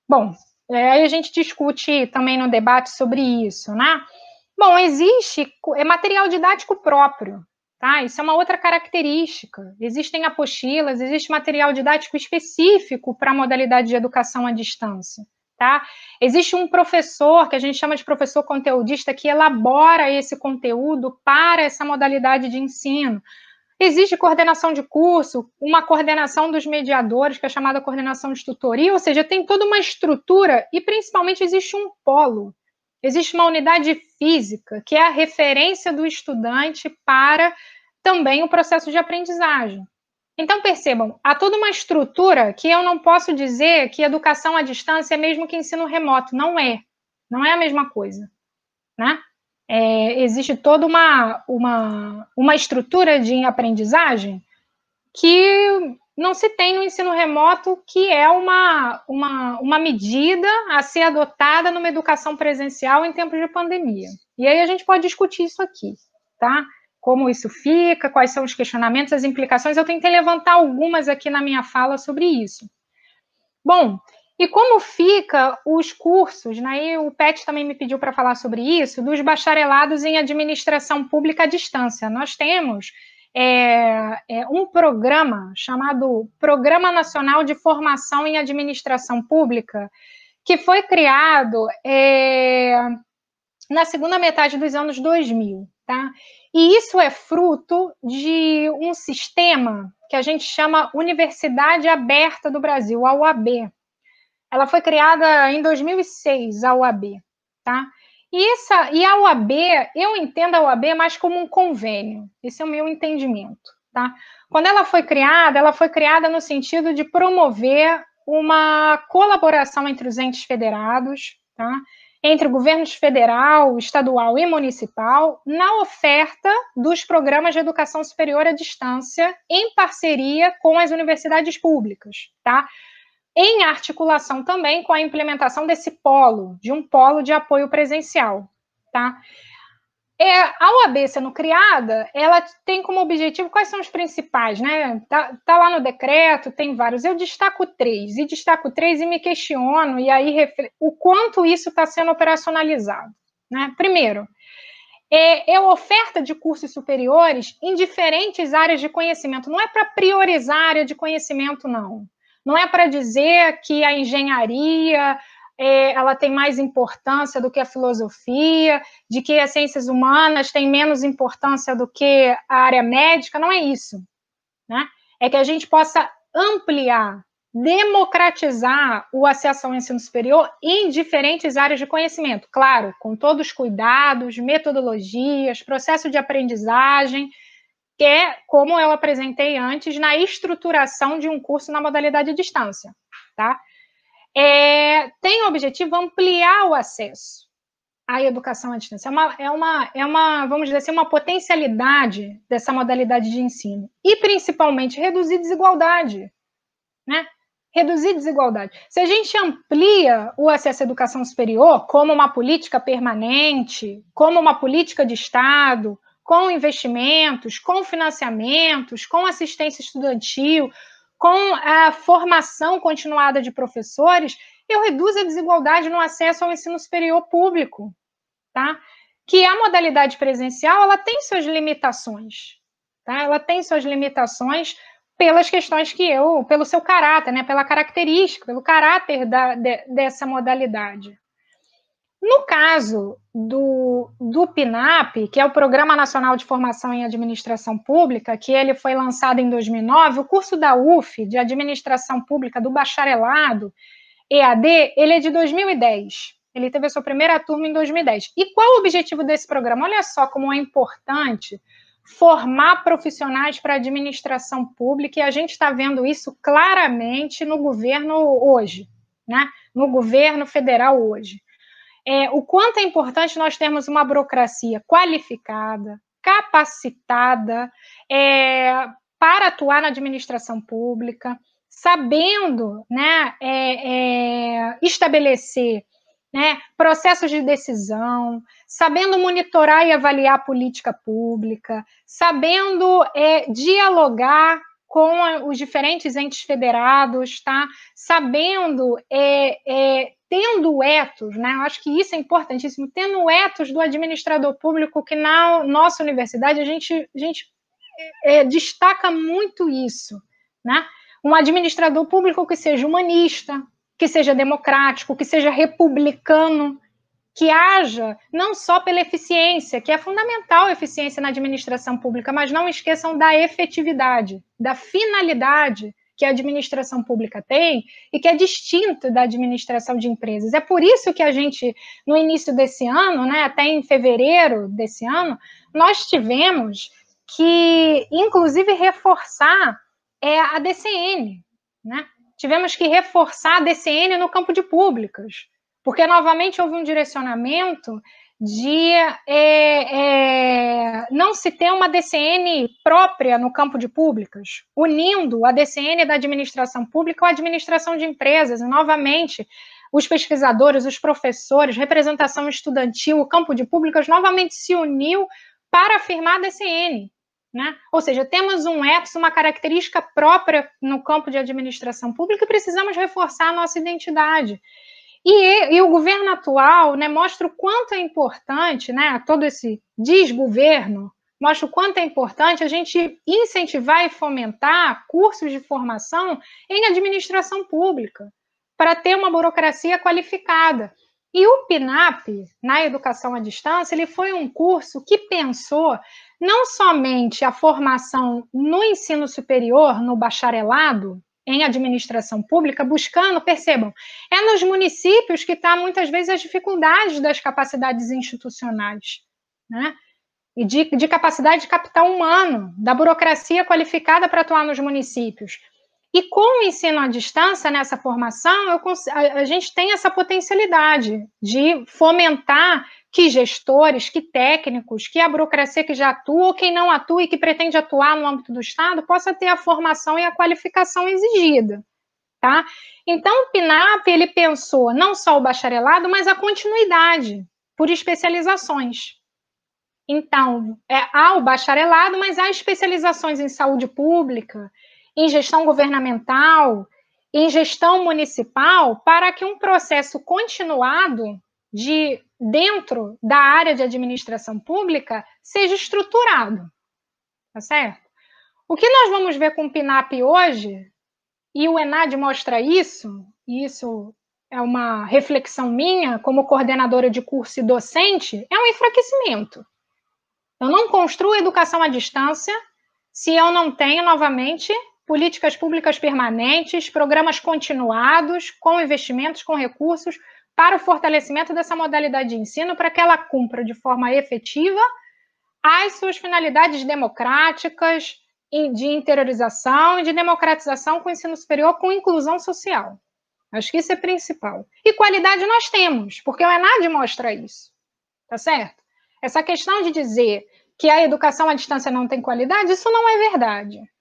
Bom, é, aí a gente discute também no debate sobre isso, né? Bom, existe é material didático próprio, tá? Isso é uma outra característica. Existem apostilas, existe material didático específico para a modalidade de educação à distância, tá? Existe um professor, que a gente chama de professor conteudista, que elabora esse conteúdo para essa modalidade de ensino. Existe coordenação de curso, uma coordenação dos mediadores, que é chamada coordenação de tutoria, ou seja, tem toda uma estrutura e principalmente existe um polo. Existe uma unidade física, que é a referência do estudante para também o processo de aprendizagem. Então, percebam, há toda uma estrutura que eu não posso dizer que educação à distância é mesmo que ensino remoto. Não é. Não é a mesma coisa. Né? É, existe toda uma, uma, uma estrutura de aprendizagem que não se tem no ensino remoto, que é uma, uma, uma medida a ser adotada numa educação presencial em tempos de pandemia. E aí a gente pode discutir isso aqui, tá? Como isso fica, quais são os questionamentos, as implicações. Eu tentei levantar algumas aqui na minha fala sobre isso. Bom, e como fica os cursos, né? E o PET também me pediu para falar sobre isso, dos bacharelados em administração pública à distância. Nós temos é, é, um programa chamado Programa Nacional de Formação em Administração Pública, que foi criado é, na segunda metade dos anos 2000, tá? E isso é fruto de um sistema que a gente chama Universidade Aberta do Brasil, a UAB. Ela foi criada em 2006, a UAB, tá? E, essa, e a OAB, eu entendo a OAB mais como um convênio, esse é o meu entendimento. Tá? Quando ela foi criada, ela foi criada no sentido de promover uma colaboração entre os entes federados, tá? entre o governo federal, estadual e municipal, na oferta dos programas de educação superior à distância, em parceria com as universidades públicas. Tá? Em articulação também com a implementação desse polo, de um polo de apoio presencial, tá? É, a OAB sendo criada, ela tem como objetivo quais são os principais, né? Tá, tá lá no decreto, tem vários. Eu destaco três, e destaco três e me questiono, e aí o quanto isso está sendo operacionalizado. Né? Primeiro, é, é oferta de cursos superiores em diferentes áreas de conhecimento. Não é para priorizar a área de conhecimento, não. Não é para dizer que a engenharia é, ela tem mais importância do que a filosofia, de que as ciências humanas têm menos importância do que a área médica, não é isso. Né? É que a gente possa ampliar, democratizar o acesso ao ensino superior em diferentes áreas de conhecimento. Claro, com todos os cuidados, metodologias, processo de aprendizagem, que é como eu apresentei antes na estruturação de um curso na modalidade à distância, tá? É, tem o objetivo ampliar o acesso à educação à distância. É uma, é uma, é uma, vamos dizer assim, uma potencialidade dessa modalidade de ensino. E, principalmente, reduzir desigualdade, né? Reduzir desigualdade. Se a gente amplia o acesso à educação superior como uma política permanente, como uma política de Estado, com investimentos, com financiamentos, com assistência estudantil, com a formação continuada de professores, eu reduzo a desigualdade no acesso ao ensino superior público, tá? Que a modalidade presencial, ela tem suas limitações, tá? Ela tem suas limitações pelas questões que eu, pelo seu caráter, né? Pela característica, pelo caráter da, de, dessa modalidade. No caso do, do PNAP, que é o Programa Nacional de Formação em Administração Pública, que ele foi lançado em 2009, o curso da UF, de Administração Pública, do bacharelado, EAD, ele é de 2010. Ele teve a sua primeira turma em 2010. E qual o objetivo desse programa? Olha só como é importante formar profissionais para a administração pública, e a gente está vendo isso claramente no governo hoje, né? no governo federal hoje é, o quanto é importante nós termos uma burocracia qualificada, capacitada é, para atuar na administração pública, sabendo né, é, é, estabelecer né, processos de decisão, sabendo monitorar e avaliar a política pública, sabendo é, dialogar com os diferentes entes federados, tá? Sabendo é, é, tendo etos, né? Eu acho que isso é importantíssimo, tendo etos do administrador público, que na nossa universidade a gente, a gente é, destaca muito isso, né? Um administrador público que seja humanista, que seja democrático, que seja republicano, que haja não só pela eficiência, que é fundamental a eficiência na administração pública, mas não esqueçam da efetividade, da finalidade que a administração pública tem e que é distinto da administração de empresas. É por isso que a gente, no início desse ano, né, até em fevereiro desse ano, nós tivemos que, inclusive, reforçar é, a DCN. Né? Tivemos que reforçar a DCN no campo de públicas, porque, novamente, houve um direcionamento de é, é, não se ter uma DCN própria no campo de públicas, unindo a DCN da administração pública com a administração de empresas, e novamente os pesquisadores, os professores, representação estudantil, o campo de públicas novamente se uniu para afirmar a DCN. Né? Ou seja, temos um ethos, uma característica própria no campo de administração pública e precisamos reforçar a nossa identidade. E, e, o governo atual né, mostra o quanto é importante né, todo esse desgoverno mostra o quanto é importante a gente incentivar e fomentar cursos de formação em administração pública, para ter uma burocracia qualificada. E o PNAP, na educação à distância, ele foi um curso que pensou não somente a formação no ensino superior, no bacharelado, em administração pública, buscando, percebam, é nos municípios que está muitas vezes as dificuldades das capacidades institucionais, né? E de, de capacidade de capital humano, da burocracia qualificada para atuar nos municípios. E com o ensino à distância nessa formação, a, a gente tem essa potencialidade de fomentar que gestores, que técnicos, que a burocracia que já atua ou quem não atua e que pretende atuar no âmbito do Estado possa ter a formação e a qualificação exigida. Tá? Então, o PNAP ele pensou não só o bacharelado, mas a continuidade por especializações. Então, é, há o bacharelado, mas há especializações em saúde pública, em gestão governamental, em gestão municipal, para que um processo continuado de dentro da área de administração pública seja estruturado. Tá certo? O que nós vamos ver com o PNAP hoje, e o ENAD mostra isso, e isso é uma reflexão minha como coordenadora de curso e docente, é um enfraquecimento. Eu não construo educação à distância se eu não tenho, novamente, políticas públicas permanentes, programas continuados, com investimentos, com recursos, para o fortalecimento dessa modalidade de ensino, para que ela cumpra de forma efetiva as suas finalidades democráticas, de interiorização e de democratização com o ensino superior, com inclusão social. Acho que isso é principal. E qualidade nós temos, porque o ENAD mostra isso. Tá certo? Essa questão de dizer que a educação à distância não tem qualidade, isso não é verdade.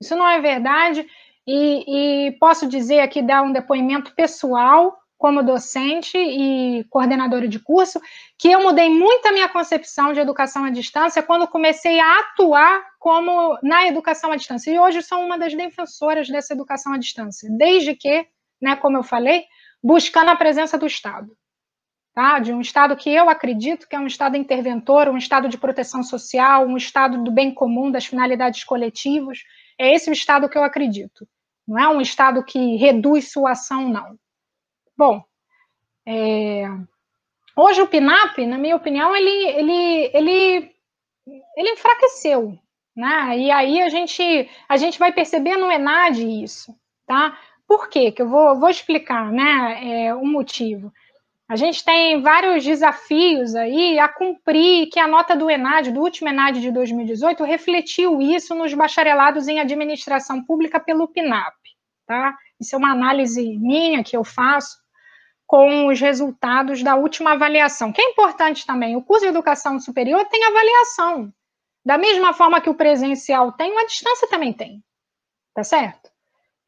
Isso não é verdade, e, e posso dizer aqui, dar um depoimento pessoal, como docente e coordenadora de curso, que eu mudei muito a minha concepção de educação à distância quando comecei a atuar como na educação à distância. E hoje sou uma das defensoras dessa educação à distância, desde que, né, como eu falei, buscando a presença do Estado. Tá? De um Estado que eu acredito que é um Estado interventor, um Estado de proteção social, um Estado do bem comum, das finalidades coletivas, é esse o Estado que eu acredito. Não é um Estado que reduz sua ação, não. Bom, é... hoje o PNAP, na minha opinião, ele, ele, ele, ele enfraqueceu. Né? E aí a gente, a gente vai perceber no ENAD isso. Tá? Por quê? Que eu vou, vou explicar né, é, o motivo. A gente tem vários desafios aí a cumprir, que a nota do ENAD, do último ENAD de 2018, refletiu isso nos bacharelados em administração pública pelo PNAP. Tá? Isso é uma análise minha que eu faço com os resultados da última avaliação, que é importante também. O curso de educação superior tem avaliação. Da mesma forma que o presencial tem, a distância também tem. Tá certo?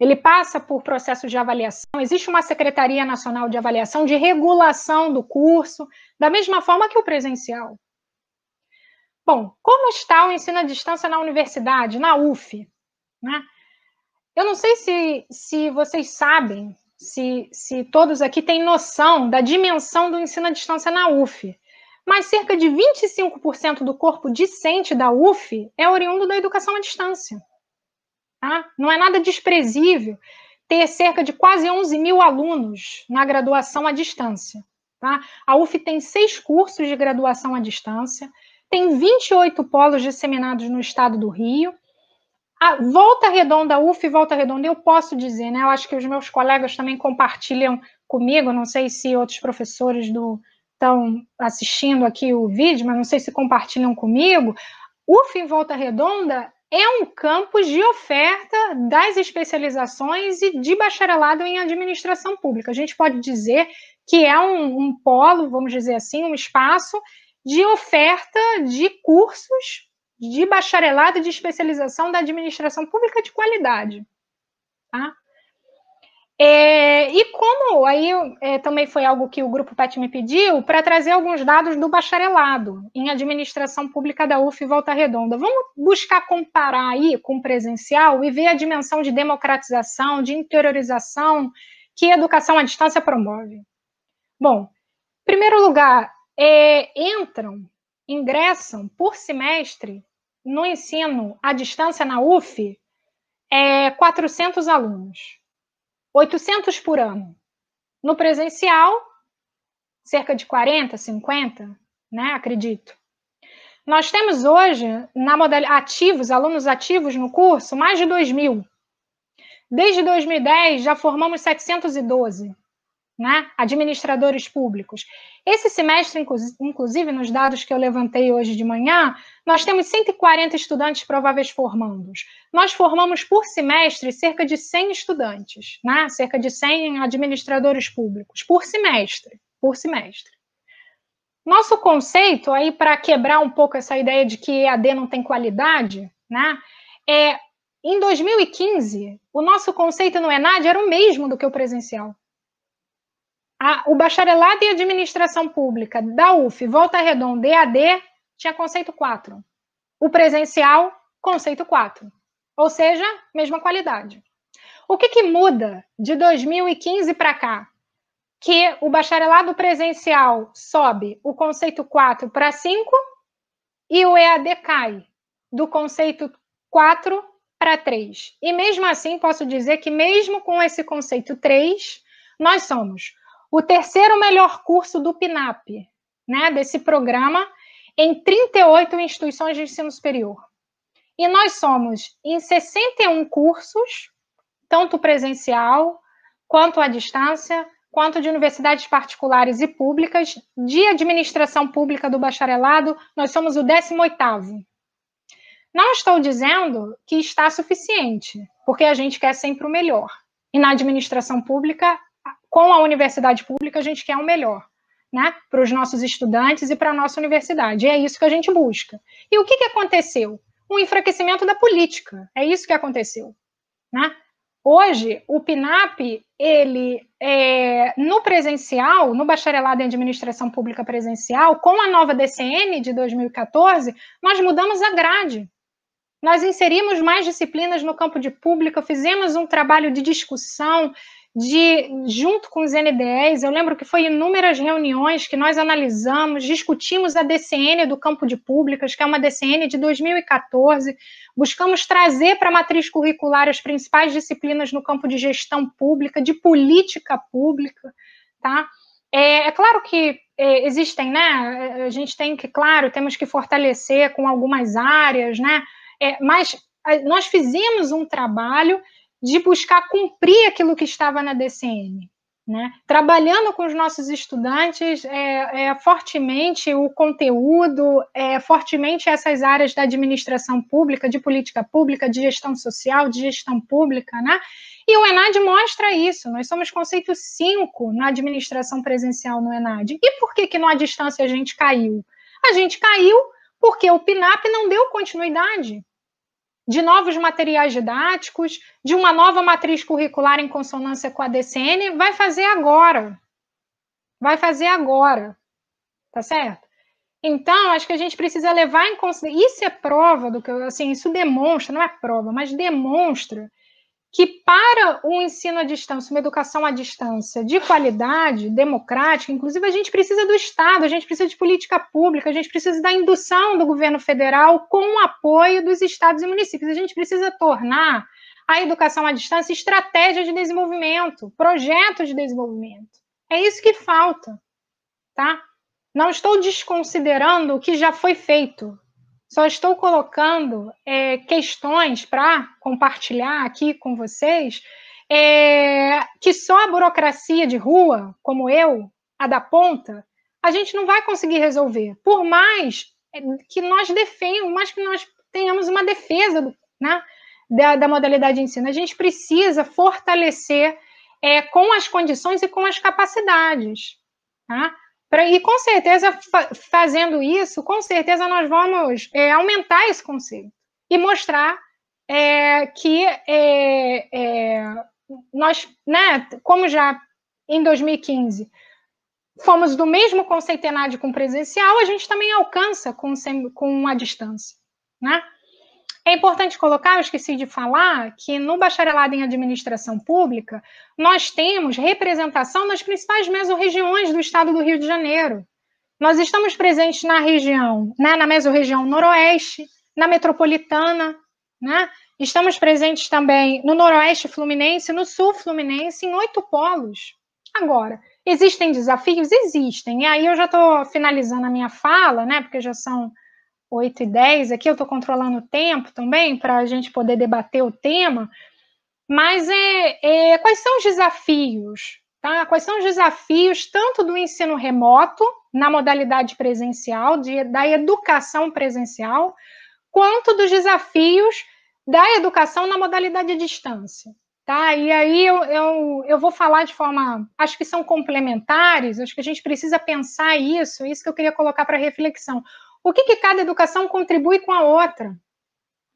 Ele passa por processos de avaliação, existe uma Secretaria Nacional de Avaliação, de regulação do curso, da mesma forma que o presencial. Bom, como está o ensino à distância na universidade, na UF? Né? Eu não sei se, se vocês sabem, se, se todos aqui têm noção da dimensão do ensino à distância na UF, mas cerca de 25% do corpo discente da UF é oriundo da educação à distância. Tá? Não é nada desprezível ter cerca de quase 11 mil alunos na graduação à distância. Tá? A UF tem seis cursos de graduação à distância, tem 28 polos disseminados no estado do Rio. A Volta Redonda, UF Volta Redonda, eu posso dizer, né? Eu acho que os meus colegas também compartilham comigo, não sei se outros professores do estão assistindo aqui o vídeo, mas não sei se compartilham comigo. UF Volta Redonda é um campus de oferta das especializações e de bacharelado em administração pública. A gente pode dizer que é um, um polo, vamos dizer assim, um espaço de oferta de cursos de bacharelado de especialização da administração pública de qualidade. Tá? É, e como aí é, também foi algo que o grupo PET me pediu, para trazer alguns dados do bacharelado em administração pública da UF Volta Redonda. Vamos buscar comparar aí com o presencial e ver a dimensão de democratização, de interiorização que a educação à distância promove. Bom, em primeiro lugar, é, entram ingressam por semestre no ensino à distância na UF é 400 alunos, 800 por ano. No presencial, cerca de 40, 50, né, acredito. Nós temos hoje, na modalidade ativos, alunos ativos no curso, mais de 2 mil. Desde 2010, já formamos 712 né? administradores públicos. Esse semestre, inclusive, nos dados que eu levantei hoje de manhã, nós temos 140 estudantes prováveis formandos. Nós formamos por semestre cerca de 100 estudantes, né? cerca de 100 administradores públicos, por semestre, por semestre. Nosso conceito, aí para quebrar um pouco essa ideia de que EAD não tem qualidade, né? é, em 2015, o nosso conceito no ENAD era o mesmo do que o presencial. A, o bacharelado em administração pública da UF, Volta Redonda, EAD, tinha conceito 4. O presencial, conceito 4. Ou seja, mesma qualidade. O que, que muda de 2015 para cá? Que o bacharelado presencial sobe o conceito 4 para 5 e o EAD cai do conceito 4 para 3. E mesmo assim, posso dizer que, mesmo com esse conceito 3, nós somos o terceiro melhor curso do PNAP, né, desse programa, em 38 instituições de ensino superior. E nós somos em 61 cursos, tanto presencial, quanto à distância, quanto de universidades particulares e públicas, de administração pública do bacharelado, nós somos o 18º. Não estou dizendo que está suficiente, porque a gente quer sempre o melhor. E na administração pública, com a universidade pública, a gente quer o melhor, né? Para os nossos estudantes e para a nossa universidade. E é isso que a gente busca. E o que, que aconteceu? Um enfraquecimento da política. É isso que aconteceu, né? Hoje, o PNAP, ele, é, no presencial, no bacharelado em administração pública presencial, com a nova DCN de 2014, nós mudamos a grade. Nós inserimos mais disciplinas no campo de pública, fizemos um trabalho de discussão, de junto com os NDEs, eu lembro que foi inúmeras reuniões que nós analisamos, discutimos a DCN do campo de públicas, que é uma DCN de 2014, buscamos trazer para a matriz curricular as principais disciplinas no campo de gestão pública, de política pública, tá? É, é claro que é, existem, né? A gente tem que, claro, temos que fortalecer com algumas áreas, né? É, mas nós fizemos um trabalho de buscar cumprir aquilo que estava na DCN. Né? Trabalhando com os nossos estudantes é, é, fortemente o conteúdo, é, fortemente essas áreas da administração pública, de política pública, de gestão social, de gestão pública, né? E o ENAD mostra isso. Nós somos conceito 5 na administração presencial no ENAD. E por que, que no à distância a gente caiu? A gente caiu porque o PNAP não deu continuidade de novos materiais didáticos, de uma nova matriz curricular em consonância com a DCN, vai fazer agora. Vai fazer agora. Tá certo? Então, acho que a gente precisa levar em consideração. Isso é prova do que eu, assim, isso demonstra, não é prova, mas demonstra que para o ensino à distância, uma educação à distância de qualidade, democrática, inclusive a gente precisa do Estado, a gente precisa de política pública, a gente precisa da indução do governo federal com o apoio dos estados e municípios. A gente precisa tornar a educação à distância estratégia de desenvolvimento, projeto de desenvolvimento. É isso que falta, tá? Não estou desconsiderando o que já foi feito, só estou colocando é, questões para compartilhar aqui com vocês é, que só a burocracia de rua, como eu, a da ponta, a gente não vai conseguir resolver. Por mais é, que nós defendamos, mais que nós tenhamos uma defesa né, da, da modalidade de ensino, a gente precisa fortalecer é, com as condições e com as capacidades. Tá? Pra, e com certeza, fa fazendo isso, com certeza nós vamos é, aumentar esse conceito e mostrar é, que é, é nós, né, como já em 2015 fomos do mesmo conceito ENAD com presencial, a gente também alcança com, com a distância, né? É importante colocar, eu esqueci de falar, que no bacharelado em administração pública, nós temos representação nas principais mesorregiões do estado do Rio de Janeiro. Nós estamos presentes na região, né, na mesorregião noroeste, na metropolitana, né? Estamos presentes também no noroeste fluminense, no sul fluminense, em oito polos. Agora, existem desafios? Existem. E aí eu já estou finalizando a minha fala, né? Porque já são 8 e 10 aqui, eu estou controlando o tempo também, para a gente poder debater o tema. Mas é, é, quais são os desafios? Tá? Quais são os desafios tanto do ensino remoto, na modalidade presencial, de, da educação presencial, quanto dos desafios da educação na modalidade de distância. Tá? E aí eu, eu, eu vou falar de forma. Acho que são complementares, acho que a gente precisa pensar isso, isso que eu queria colocar para reflexão. O que, que cada educação contribui com a outra?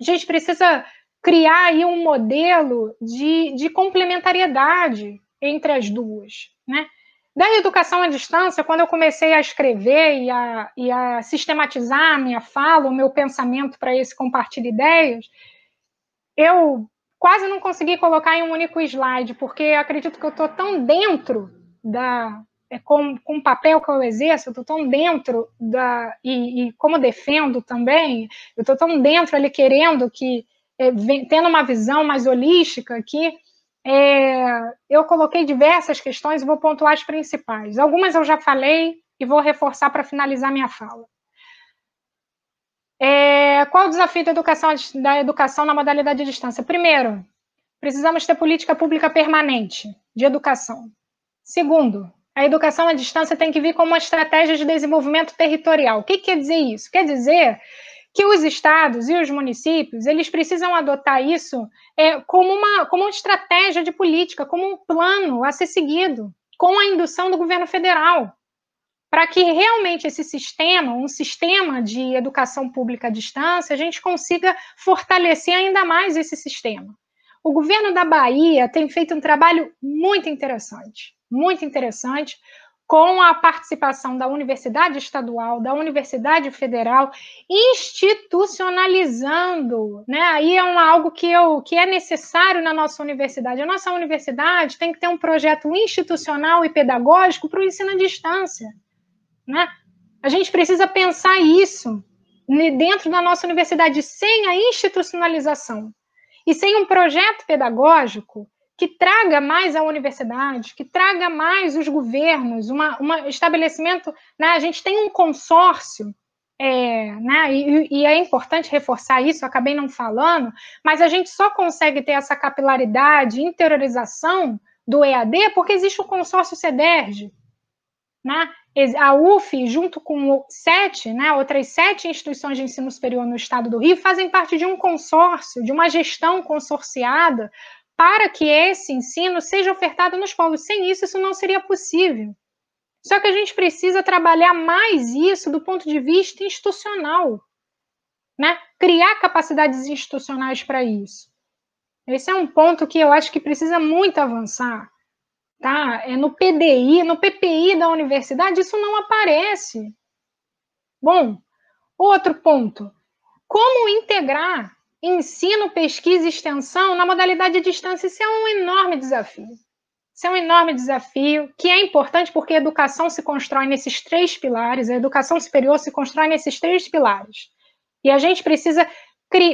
A gente precisa criar aí um modelo de, de complementariedade entre as duas. Né? Da educação à distância, quando eu comecei a escrever e a, e a sistematizar a minha fala, o meu pensamento para esse compartilhar ideias, eu quase não consegui colocar em um único slide, porque acredito que eu estou tão dentro da. É, com, com o papel que eu exerço, eu estou tão dentro da. E, e como defendo também, eu estou tão dentro ali querendo que. É, tendo uma visão mais holística que é, eu coloquei diversas questões e vou pontuar as principais. Algumas eu já falei e vou reforçar para finalizar minha fala. É, qual o desafio da educação, da educação na modalidade de distância? Primeiro, precisamos ter política pública permanente de educação. Segundo, a educação à distância tem que vir como uma estratégia de desenvolvimento territorial. O que quer dizer isso? Quer dizer que os estados e os municípios eles precisam adotar isso é, como, uma, como uma estratégia de política, como um plano a ser seguido, com a indução do governo federal para que realmente esse sistema, um sistema de educação pública à distância, a gente consiga fortalecer ainda mais esse sistema. O governo da Bahia tem feito um trabalho muito interessante, muito interessante, com a participação da Universidade Estadual, da Universidade Federal, institucionalizando, né? Aí é um, algo que, eu, que é necessário na nossa universidade. A nossa universidade tem que ter um projeto institucional e pedagógico para o ensino à distância. Né? A gente precisa pensar isso dentro da nossa universidade, sem a institucionalização e sem um projeto pedagógico que traga mais a universidade, que traga mais os governos, um estabelecimento. Né? A gente tem um consórcio, é, né? E, e, é importante reforçar isso, acabei não falando, mas a gente só consegue ter essa capilaridade, interiorização do EAD porque existe o consórcio CEDERJ, né? A UF, junto com sete, né, outras sete instituições de ensino superior no estado do Rio, fazem parte de um consórcio, de uma gestão consorciada, para que esse ensino seja ofertado nos povos. Sem isso, isso não seria possível. Só que a gente precisa trabalhar mais isso do ponto de vista institucional, né? criar capacidades institucionais para isso. Esse é um ponto que eu acho que precisa muito avançar tá? É no PDI, no PPI da universidade, isso não aparece. Bom, outro ponto. Como integrar ensino, pesquisa e extensão na modalidade de distância? Isso é um enorme desafio. Isso é um enorme desafio, que é importante porque a educação se constrói nesses três pilares, a educação superior se constrói nesses três pilares. E a gente precisa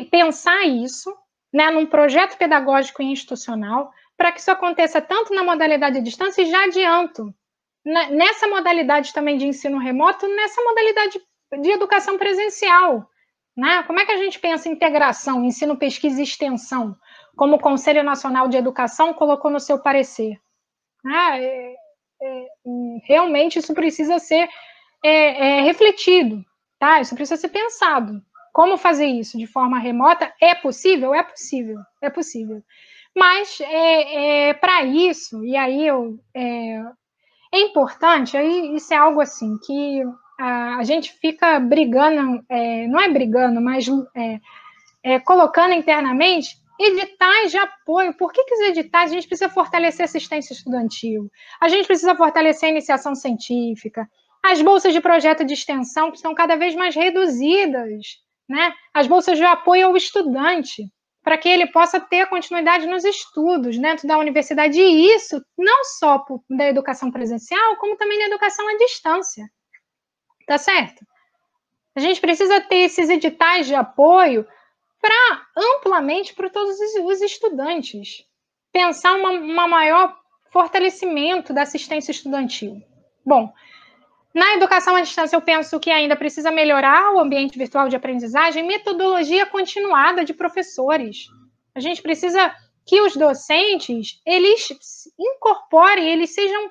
pensar isso né, num projeto pedagógico e institucional, para que isso aconteça tanto na modalidade de distância, e já adianto, nessa modalidade também de ensino remoto, nessa modalidade de educação presencial. Né? Como é que a gente pensa integração, ensino, pesquisa e extensão, como o Conselho Nacional de Educação colocou no seu parecer? Ah, é, é, realmente isso precisa ser é, é, refletido, tá? Isso precisa ser pensado. Como fazer isso de forma remota? É possível? É possível, é possível. Mas é, é para isso, e aí eu, é, é, importante, aí isso é algo assim que a, gente fica brigando, é, não é brigando, mas é, é, colocando internamente editais de apoio. Por que, que os editais a gente precisa fortalecer a assistência estudantil? A gente precisa fortalecer a iniciação científica, as bolsas de projeto de extensão que estão cada vez mais reduzidas, né? As bolsas de apoio ao estudante para que ele possa ter continuidade nos estudos dentro da universidade, e isso não só da educação presencial, como também da educação à distância. Tá certo? A gente precisa ter esses editais de apoio para amplamente para todos os estudantes. Pensar uma, uma maior fortalecimento da assistência estudantil. Bom, na educação à distância, eu penso que ainda precisa melhorar o ambiente virtual de aprendizagem, metodologia continuada de professores. A gente precisa que os docentes eles incorporem, eles sejam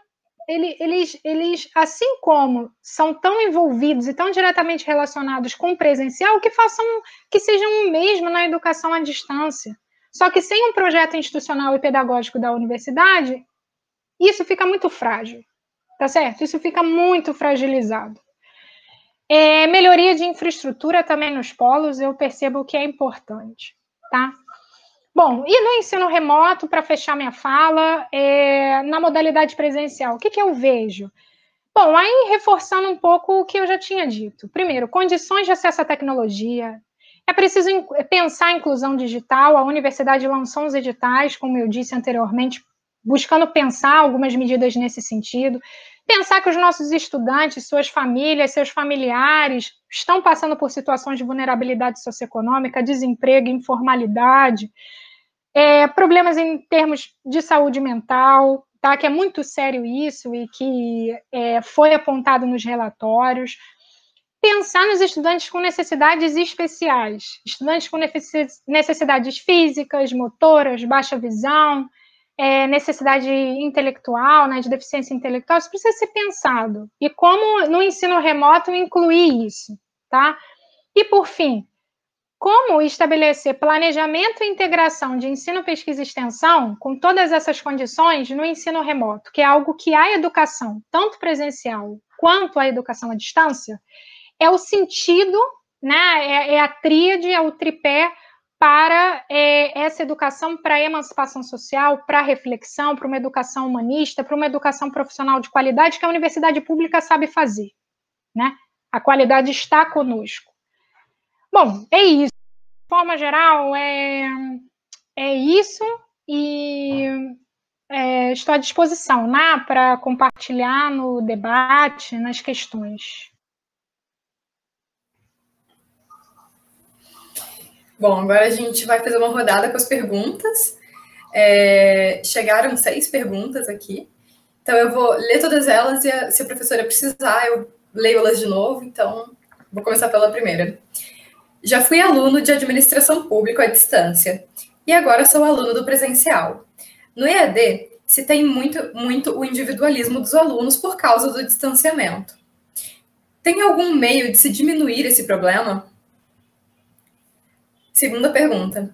eles, eles, assim como são tão envolvidos e tão diretamente relacionados com o presencial, que façam, que sejam o mesmo na educação à distância. Só que sem um projeto institucional e pedagógico da universidade, isso fica muito frágil, tá certo? Isso fica muito fragilizado. É, melhoria de infraestrutura também nos polos, eu percebo que é importante, tá? Bom, e no ensino remoto, para fechar minha fala, é, na modalidade presencial, o que, que eu vejo? Bom, aí reforçando um pouco o que eu já tinha dito. Primeiro, condições de acesso à tecnologia. É preciso pensar a inclusão digital. A universidade lançou uns editais, como eu disse anteriormente, buscando pensar algumas medidas nesse sentido. Pensar que os nossos estudantes, suas famílias, seus familiares estão passando por situações de vulnerabilidade socioeconômica, desemprego, informalidade, é, problemas em termos de saúde mental, tá? que é muito sério isso e que é, foi apontado nos relatórios. Pensar nos estudantes com necessidades especiais, estudantes com necessidades físicas, motoras, baixa visão, é, necessidade intelectual, né, de deficiência intelectual, isso precisa ser pensado. E como no ensino remoto incluir isso, tá? E por fim, como estabelecer planejamento e integração de ensino, pesquisa e extensão com todas essas condições no ensino remoto, que é algo que a educação, tanto presencial quanto a educação à distância, é o sentido, né, é, é a tríade, é o tripé para é, essa educação para a emancipação social, para a reflexão, para uma educação humanista, para uma educação profissional de qualidade que a universidade pública sabe fazer. Né? A qualidade está conosco. Bom, é isso. De forma geral, é, é isso e é, estou à disposição né, para compartilhar no debate, nas questões. Bom, agora a gente vai fazer uma rodada com as perguntas. É, chegaram seis perguntas aqui. Então eu vou ler todas elas e se a professora precisar, eu leio elas de novo. Então, vou começar pela primeira. Já fui aluno de administração pública à distância e agora sou aluno do presencial. No EAD, se tem muito, muito o individualismo dos alunos por causa do distanciamento. Tem algum meio de se diminuir esse problema? Segunda pergunta.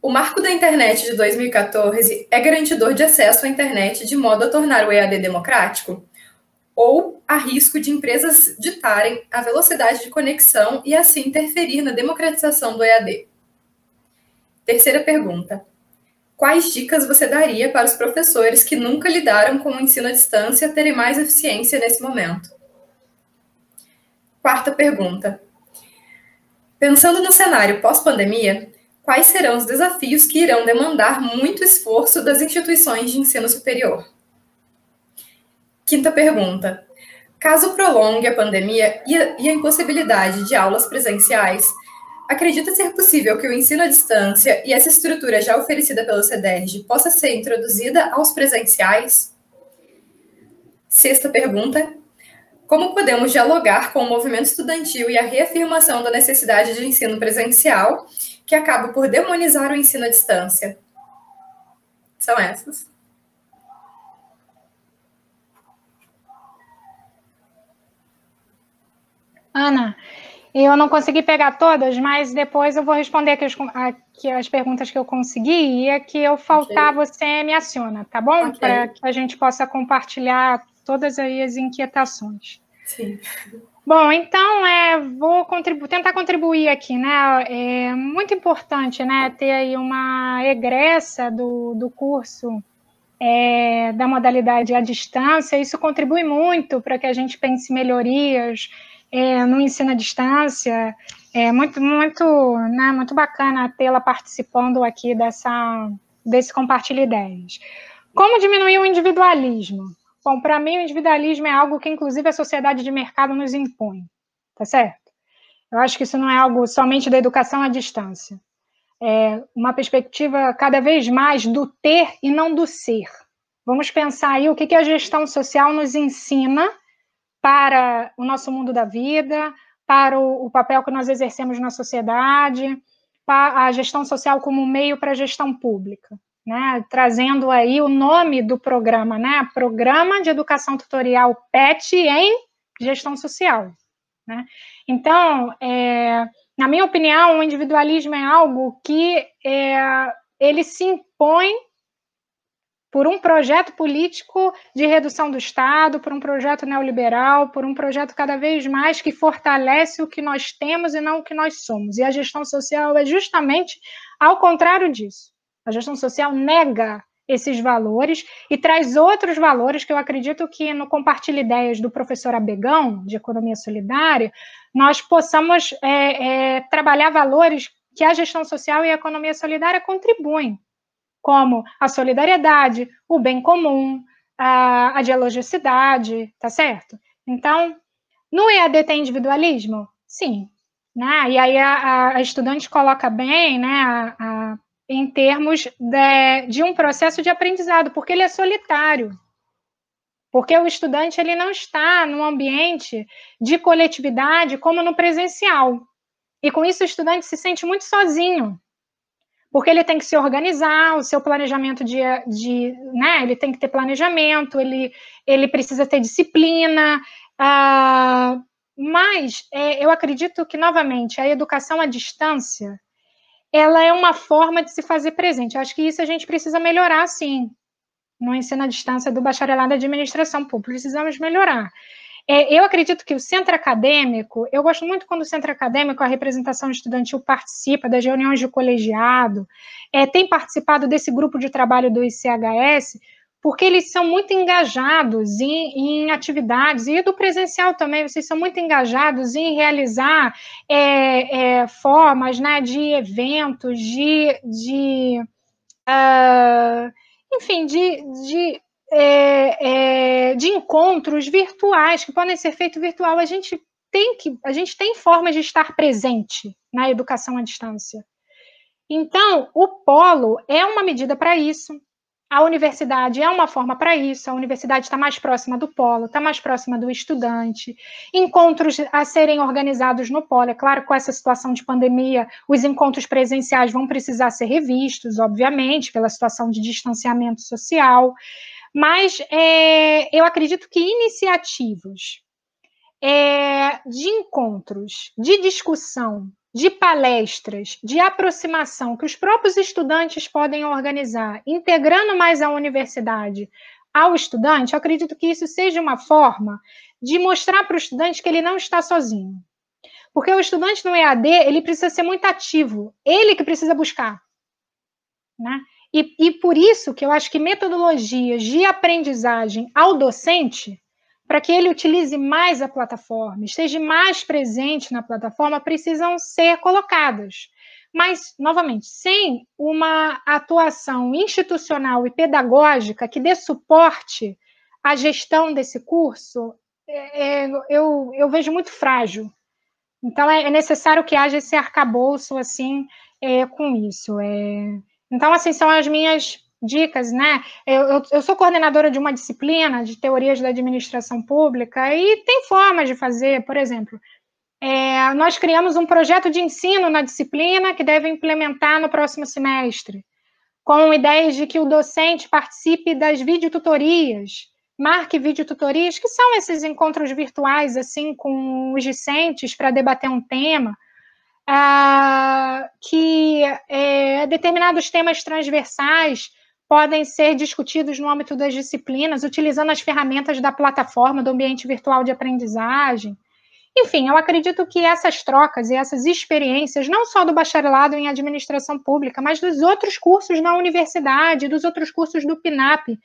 O marco da internet de 2014 é garantidor de acesso à internet de modo a tornar o EAD democrático? Ou há risco de empresas ditarem a velocidade de conexão e assim interferir na democratização do EAD? Terceira pergunta. Quais dicas você daria para os professores que nunca lidaram com o ensino à distância terem mais eficiência nesse momento? Quarta pergunta. Pensando no cenário pós-pandemia, quais serão os desafios que irão demandar muito esforço das instituições de ensino superior? Quinta pergunta. Caso prolongue a pandemia e a, impossibilidade de aulas presenciais, acredita ser possível que o ensino à distância e essa estrutura já oferecida pelo CEDERJ possa ser introduzida aos presenciais? Sexta pergunta. Como podemos dialogar com o movimento estudantil e a reafirmação da necessidade de ensino presencial, que acaba por demonizar o ensino à distância? São essas. Ana, eu não consegui pegar todas, mas depois eu vou responder aqui, aqui as perguntas que eu consegui e a que eu faltar você me aciona, tá bom? Okay. Para que a gente possa compartilhar todas as inquietações. Sim. Bom, então é, vou contribu tentar contribuir aqui, né? É muito importante, né, ter aí uma egressa do, do curso é, da modalidade à distância. Isso contribui muito para que a gente pense melhorias é, no ensino à distância. É muito, muito, né, muito bacana tê-la participando aqui dessa, desse compartilha ideias. Como diminuir o individualismo? Bom, para mim, o individualismo é algo que, inclusive, a sociedade de mercado nos impõe. tá certo? Eu acho que isso não é algo somente da educação à distância. É uma perspectiva cada vez mais do ter e não do ser. Vamos pensar aí o que, que a gestão social nos ensina para o nosso mundo da vida, para o, o papel que nós exercemos na sociedade, para a gestão social como meio para a gestão pública. Né, trazendo aí o nome do programa, né, Programa de Educação Tutorial PET em Gestão Social. Né? Então, é, na minha opinião, o individualismo é algo que é, ele se impõe por um projeto político de redução do Estado, por um projeto neoliberal, por um projeto cada vez mais que fortalece o que nós temos e não o que nós somos. E a gestão social é justamente ao contrário disso. A gestão social nega esses valores e traz outros valores que eu acredito que no Compartilha Ideias do professor Abegão, de Economia Solidária, nós possamos é, é, trabalhar valores que a gestão social e a economia solidária contribuem como a solidariedade, o bem comum, a, a dialogicidade, tá certo? Então, no EAD tem individualismo? Sim. Né? E aí a, a estudante coloca bem né, a, a, em termos de, de um processo de aprendizado, porque ele é solitário. Porque o estudante ele não está num ambiente de coletividade como no presencial. E com isso o estudante se sente muito sozinho porque ele tem que se organizar, o seu planejamento de, de né, ele tem que ter planejamento, ele, ele precisa ter disciplina, uh, mas é, eu acredito que, novamente, a educação à distância, ela é uma forma de se fazer presente, eu acho que isso a gente precisa melhorar, sim, no ensino à distância do bacharelado de administração pública, precisamos melhorar. É, eu acredito que o centro acadêmico, eu gosto muito quando o centro acadêmico, a representação estudantil participa das reuniões de colegiado, é, tem participado desse grupo de trabalho do ICHS, porque eles são muito engajados em, em, atividades, e do presencial também, vocês são muito engajados em realizar é, é, formas né, de eventos, de, de uh, enfim, de, de é, é, de encontros virtuais que podem ser feitos virtual. A gente tem que, a gente tem formas de estar presente na educação à distância. Então, o polo é uma medida para isso. A universidade é uma forma para isso. A universidade está mais próxima do polo, está mais próxima do estudante. Encontros a serem organizados no polo. É claro, com essa situação de pandemia, os encontros presenciais vão precisar ser revistos, obviamente, pela situação de distanciamento social. Mas é, eu acredito que iniciativas é, de encontros, de discussão, de palestras, de aproximação que os próprios estudantes podem organizar, integrando mais a universidade ao estudante, eu acredito que isso seja uma forma de mostrar para o estudante que ele não está sozinho. Porque o estudante no EAD, ele precisa ser muito ativo, ele que precisa buscar. Né? E, e por isso que eu acho que metodologias de aprendizagem ao docente, para que ele utilize mais a plataforma, esteja mais presente na plataforma, precisam ser colocadas. Mas, novamente, sem uma atuação institucional e pedagógica que dê suporte à gestão desse curso, é, é eu, eu vejo muito frágil. Então, é, é necessário que haja esse arcabouço assim é, com isso. É, então, assim, são as minhas dicas, né? Eu, eu, eu, sou coordenadora de uma disciplina de teorias da administração pública e tem formas de fazer, por exemplo, é, nós criamos um projeto de ensino na disciplina que deve implementar no próximo semestre, com ideias de que o docente participe das videotutorias, marque videotutorias, que são esses encontros virtuais, assim, com os discentes para debater um tema, que é, determinados temas transversais podem ser discutidos no âmbito das disciplinas, utilizando as ferramentas da plataforma do ambiente virtual de aprendizagem. Enfim, eu acredito que essas trocas e essas experiências, não só do bacharelado em administração pública, mas dos outros cursos na universidade, dos outros cursos do PNAP,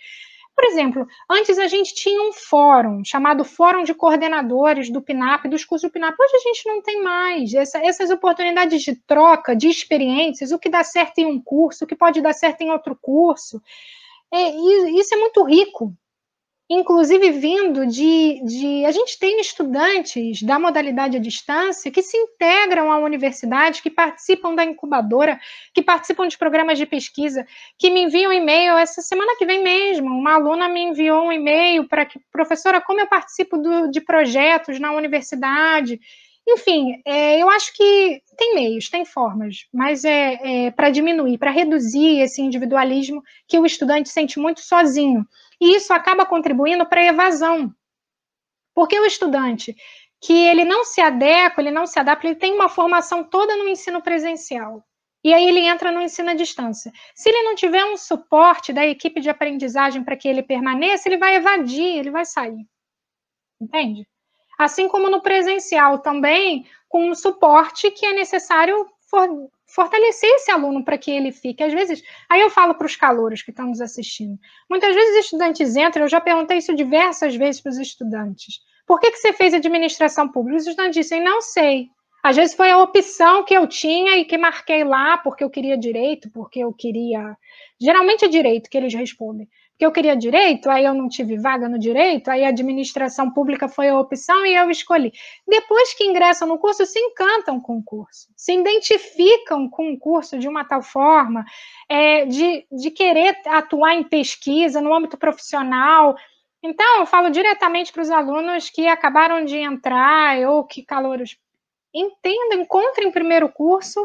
por exemplo, antes a gente tinha um fórum chamado Fórum de Coordenadores do PNAP, dos cursos do PNAP. Hoje a gente não tem mais Essa, essas oportunidades de troca, de experiências, o que dá certo em um curso, o que pode dar certo em outro curso. É, isso é muito rico. Inclusive vindo de, de. A gente tem estudantes da modalidade à distância que se integram à universidade, que participam da incubadora, que participam de programas de pesquisa, que me enviam e-mail. Essa semana que vem mesmo, uma aluna me enviou um e-mail para que, professora, como eu participo do, de projetos na universidade. Enfim, é, eu acho que tem meios, tem formas, mas é, é para diminuir, para reduzir esse individualismo que o estudante sente muito sozinho. E isso acaba contribuindo para a evasão. Porque o estudante que ele não se adequa, ele não se adapta, ele tem uma formação toda no ensino presencial. E aí ele entra no ensino à distância. Se ele não tiver um suporte da equipe de aprendizagem para que ele permaneça, ele vai evadir, ele vai sair. Entende? Assim como no presencial também, com um suporte que é necessário fortalecer esse aluno para que ele fique. Às vezes, aí eu falo para os calouros que estão nos assistindo. Muitas vezes os estudantes entram, eu já perguntei isso diversas vezes para os estudantes. Por que, que você fez administração pública? Os estudantes dizem, não sei. Às vezes foi a opção que eu tinha e que marquei lá porque eu queria direito, porque eu queria. Geralmente é direito que eles respondem porque eu queria direito, aí eu não tive vaga no direito, aí a administração pública foi a opção e eu escolhi. Depois que ingressam no curso, se encantam com o curso, se identificam com o curso de uma tal forma, é, de, de querer atuar em pesquisa no âmbito profissional. Então, eu falo diretamente para os alunos que acabaram de entrar ou que calouros entendam, encontrem primeiro curso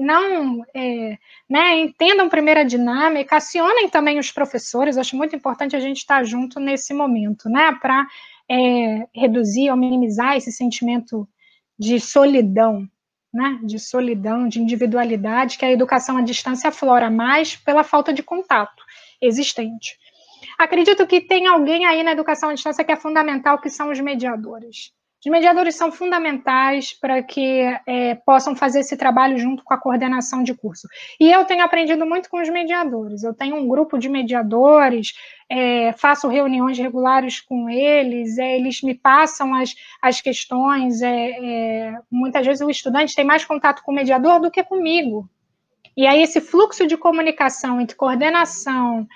não, é, né, entendam primeiro a dinâmica, acionem também os professores, acho muito importante a gente estar junto nesse momento, né, para é, reduzir ou minimizar esse sentimento de solidão, né, de solidão, de individualidade, que a educação à distância aflora mais pela falta de contato existente. Acredito que tem alguém aí na educação à distância que é fundamental, que são os mediadores. Os mediadores são fundamentais para que é, possam fazer esse trabalho junto com a coordenação de curso. E eu tenho aprendido muito com os mediadores. Eu tenho um grupo de mediadores, é, faço reuniões regulares com eles, é, eles me passam as, as questões. É, é, muitas vezes o estudante tem mais contato com o mediador do que comigo. E aí esse fluxo de comunicação entre coordenação,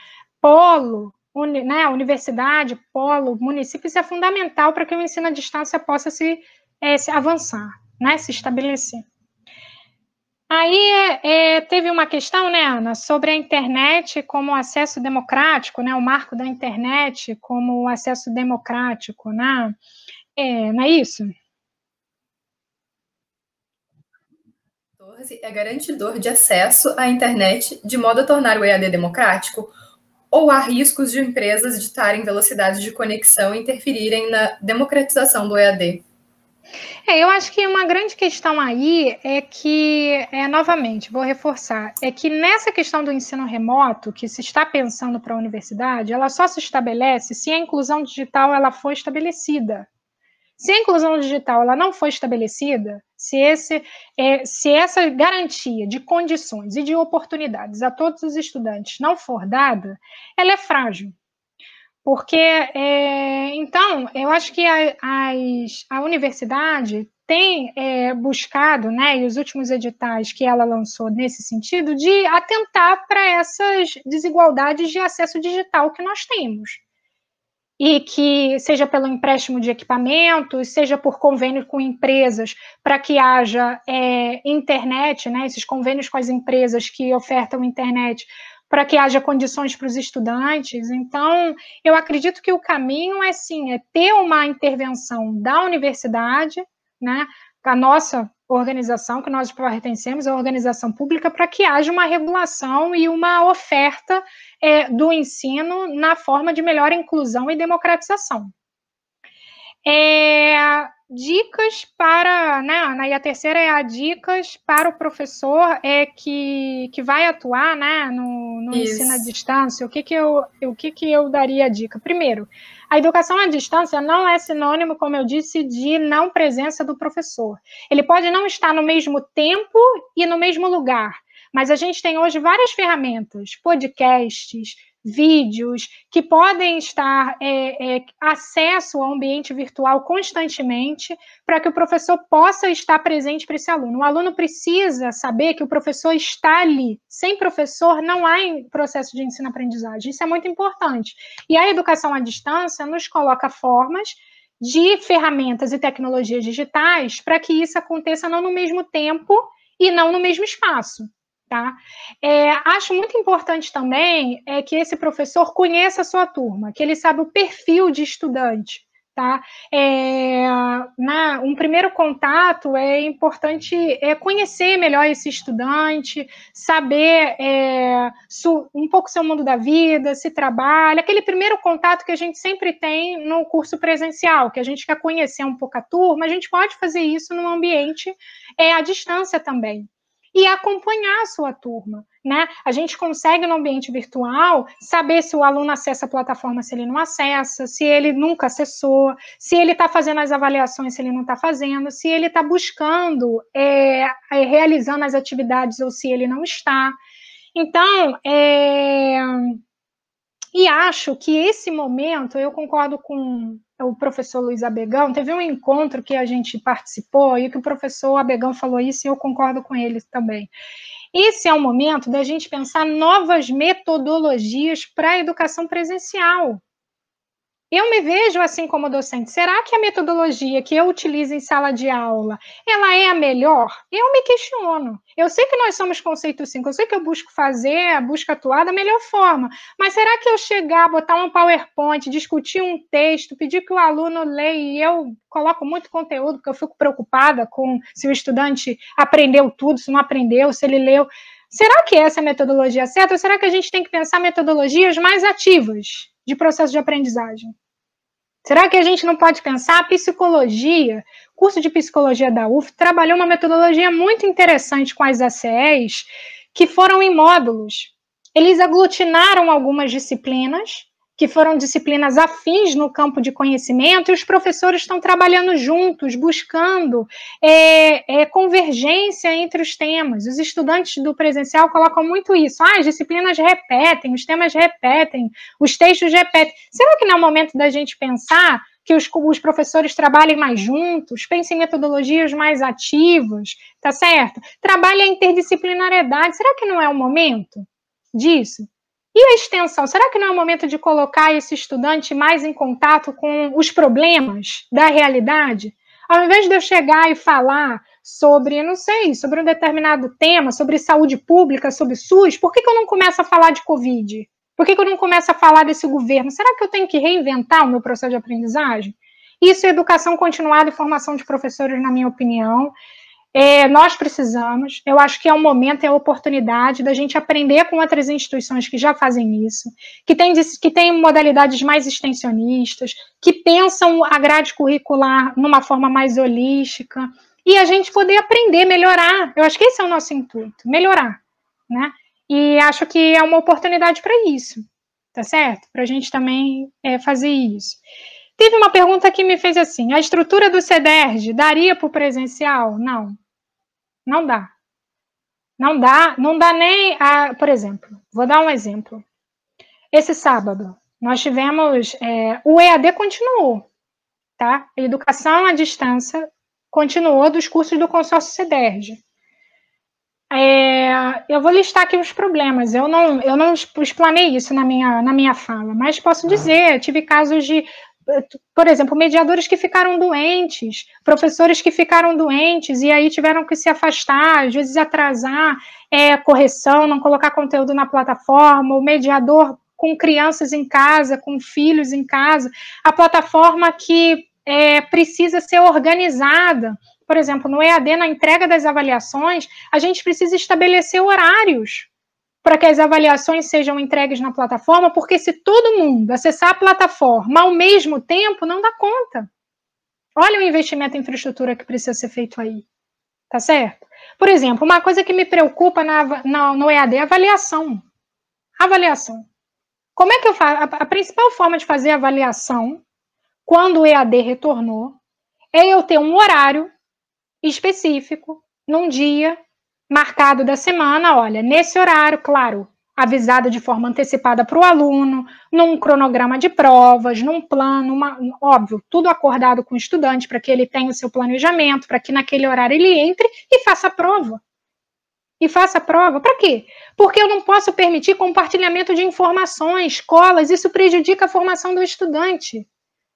polo, uni, né, universidade, polo, município, isso é fundamental para que o ensino à distância possa se, é, se avançar, né, se estabelecer. Aí é, teve uma questão, né, Ana, sobre a internet como acesso democrático, né, o marco da internet como acesso democrático, né? É, não é isso? É garantidor de acesso à internet de modo a tornar o EAD democrático ou há riscos de empresas ditarem velocidades de conexão e interferirem na democratização do EAD? É, eu acho que uma grande questão aí é que, é, novamente, vou reforçar, é que nessa questão do ensino remoto, que se está pensando para a universidade, ela só se estabelece se a inclusão digital ela for estabelecida. Se a inclusão digital ela não for estabelecida, se, esse, é, se essa garantia de condições e de oportunidades a todos os estudantes não for dada, ela é frágil. Porque, é, então, eu acho que a, as, a universidade tem é, buscado, né, e os últimos editais que ela lançou nesse sentido, de atentar para essas desigualdades de acesso digital que nós temos e que seja pelo empréstimo de equipamentos, seja por convênio com empresas, para que haja é, internet, né, esses convênios com as empresas que ofertam internet, para que haja condições para os estudantes. Então, eu acredito que o caminho é sim, é ter uma intervenção da universidade, né, a nossa organização que nós pertencemos, a organização pública, para que haja uma regulação e uma oferta é, do ensino na forma de melhor inclusão e democratização. É, dicas para, né, Ana, e a terceira é a dicas para o professor é que, que vai atuar, né, no, no ensino à distância. O que que eu, o que que eu daria a dica? Primeiro, a educação à distância não é sinônimo, como eu disse, de não presença do professor. Ele pode não estar no mesmo tempo e no mesmo lugar, mas a gente tem hoje várias ferramentas, podcasts, vídeos, que podem estar é, é, acesso ao ambiente virtual constantemente, para que o professor possa estar presente para esse aluno. O aluno precisa saber que o professor está ali. Sem professor, não há processo de ensino-aprendizagem. Isso é muito importante. E a educação à distância nos coloca formas de ferramentas e tecnologias digitais para que isso aconteça não no mesmo tempo e não no mesmo espaço. Tá? É, acho muito importante também é que esse professor conheça a sua turma, que ele sabe o perfil de estudante. Tá? É, na, um primeiro contato é importante é conhecer melhor esse estudante, saber é, su, um pouco seu mundo da vida, se trabalha, aquele primeiro contato que a gente sempre tem no curso presencial, que a gente quer conhecer um pouco a turma, a gente pode fazer isso num ambiente é, à distância também e acompanhar a sua turma. Né? A gente consegue no ambiente virtual saber se o aluno acessa a plataforma, se ele não acessa, se ele nunca acessou, se ele está fazendo as avaliações, se ele não está fazendo, se ele está buscando, é, é, realizando as atividades ou se ele não está. Então, é, e acho que esse momento, eu concordo com o professor Luiz Abegão, teve um encontro que a gente participou e que o professor Abegão falou isso e eu concordo com ele também. Esse é o momento da gente pensar novas metodologias para a educação presencial. Eu me vejo assim como docente. Será que a metodologia que eu utilizo em sala de aula, ela é a melhor? Eu me questiono. Eu sei que nós somos conceito 5, eu sei que eu busco fazer a busca atuar da melhor forma, mas será que eu chegar, botar um PowerPoint, discutir um texto, pedir que o aluno leia e eu coloco muito conteúdo, porque eu fico preocupada com se o estudante aprendeu tudo, se não aprendeu, se ele leu. Será que essa é a metodologia certa? Ou será que a gente tem que pensar metodologias mais ativas? De processo de aprendizagem? Será que a gente não pode pensar a psicologia? Curso de psicologia da UF trabalhou uma metodologia muito interessante com as ACEs, que foram em módulos. Eles aglutinaram algumas disciplinas que foram disciplinas afins no campo de conhecimento, e os professores estão trabalhando juntos, buscando é, é, convergência entre os temas. Os estudantes do presencial colocam muito isso. Ah, as disciplinas repetem, os temas repetem, os textos repetem. Será que não é o momento da gente pensar que os, os professores trabalhem mais juntos, pensem em metodologias mais ativas, tá certo? Trabalhe a interdisciplinariedade. Será que não é o momento disso? E a extensão? Será que não é o momento de colocar esse estudante mais em contato com os problemas da realidade? Ao invés de eu chegar e falar sobre, não sei, sobre um determinado tema, sobre saúde pública, sobre SUS, por que, que eu não começo a falar de Covid? Por que, que eu não começo a falar desse governo? Será que eu tenho que reinventar o meu processo de aprendizagem? Isso é educação continuada e formação de professores, na minha opinião. É, nós precisamos, eu acho que é um momento, é a oportunidade da gente aprender com outras instituições que já fazem isso, que têm que tem modalidades mais extensionistas, que pensam a grade curricular numa forma mais holística, e a gente poder aprender, melhorar. Eu acho que esse é o nosso intuito, melhorar, né? E acho que é uma oportunidade para isso, tá certo? Para a gente também é, fazer isso. Teve uma pergunta que me fez assim: a estrutura do CEDERJ daria para o presencial? Não. Não dá. Não dá, não dá nem a, por exemplo, vou dar um exemplo. Esse sábado, nós tivemos, é, o EAD continuou, tá? A educação à distância continuou dos cursos do consórcio CEDERJ. É, eu vou listar aqui os problemas. Eu não, eu não explanei isso na minha, na minha fala, mas posso dizer, tive casos de por exemplo, mediadores que ficaram doentes, professores que ficaram doentes e aí tiveram que se afastar, às vezes atrasar é, correção, não colocar conteúdo na plataforma, o mediador com crianças em casa, com filhos em casa, a plataforma que é, precisa ser organizada. Por exemplo, no EAD, na entrega das avaliações, a gente precisa estabelecer horários para que as avaliações sejam entregues na plataforma, porque se todo mundo acessar a plataforma ao mesmo tempo, não dá conta. Olha o investimento em infraestrutura que precisa ser feito aí. Tá certo? Por exemplo, uma coisa que me preocupa na, na, no EAD é avaliação. Avaliação. Como é que eu faço? A, a principal forma de fazer avaliação, quando o EAD retornou, é eu ter um horário específico, num dia, marcado da semana, olha, nesse horário, claro, avisada de forma antecipada para o aluno, num cronograma de provas, num plano, uma, óbvio, tudo acordado com o estudante para que ele tenha o seu planejamento, para que naquele horário ele entre e faça a prova. E faça a prova. Para quê? Porque eu não posso permitir compartilhamento de informações, colas, isso prejudica a formação do estudante.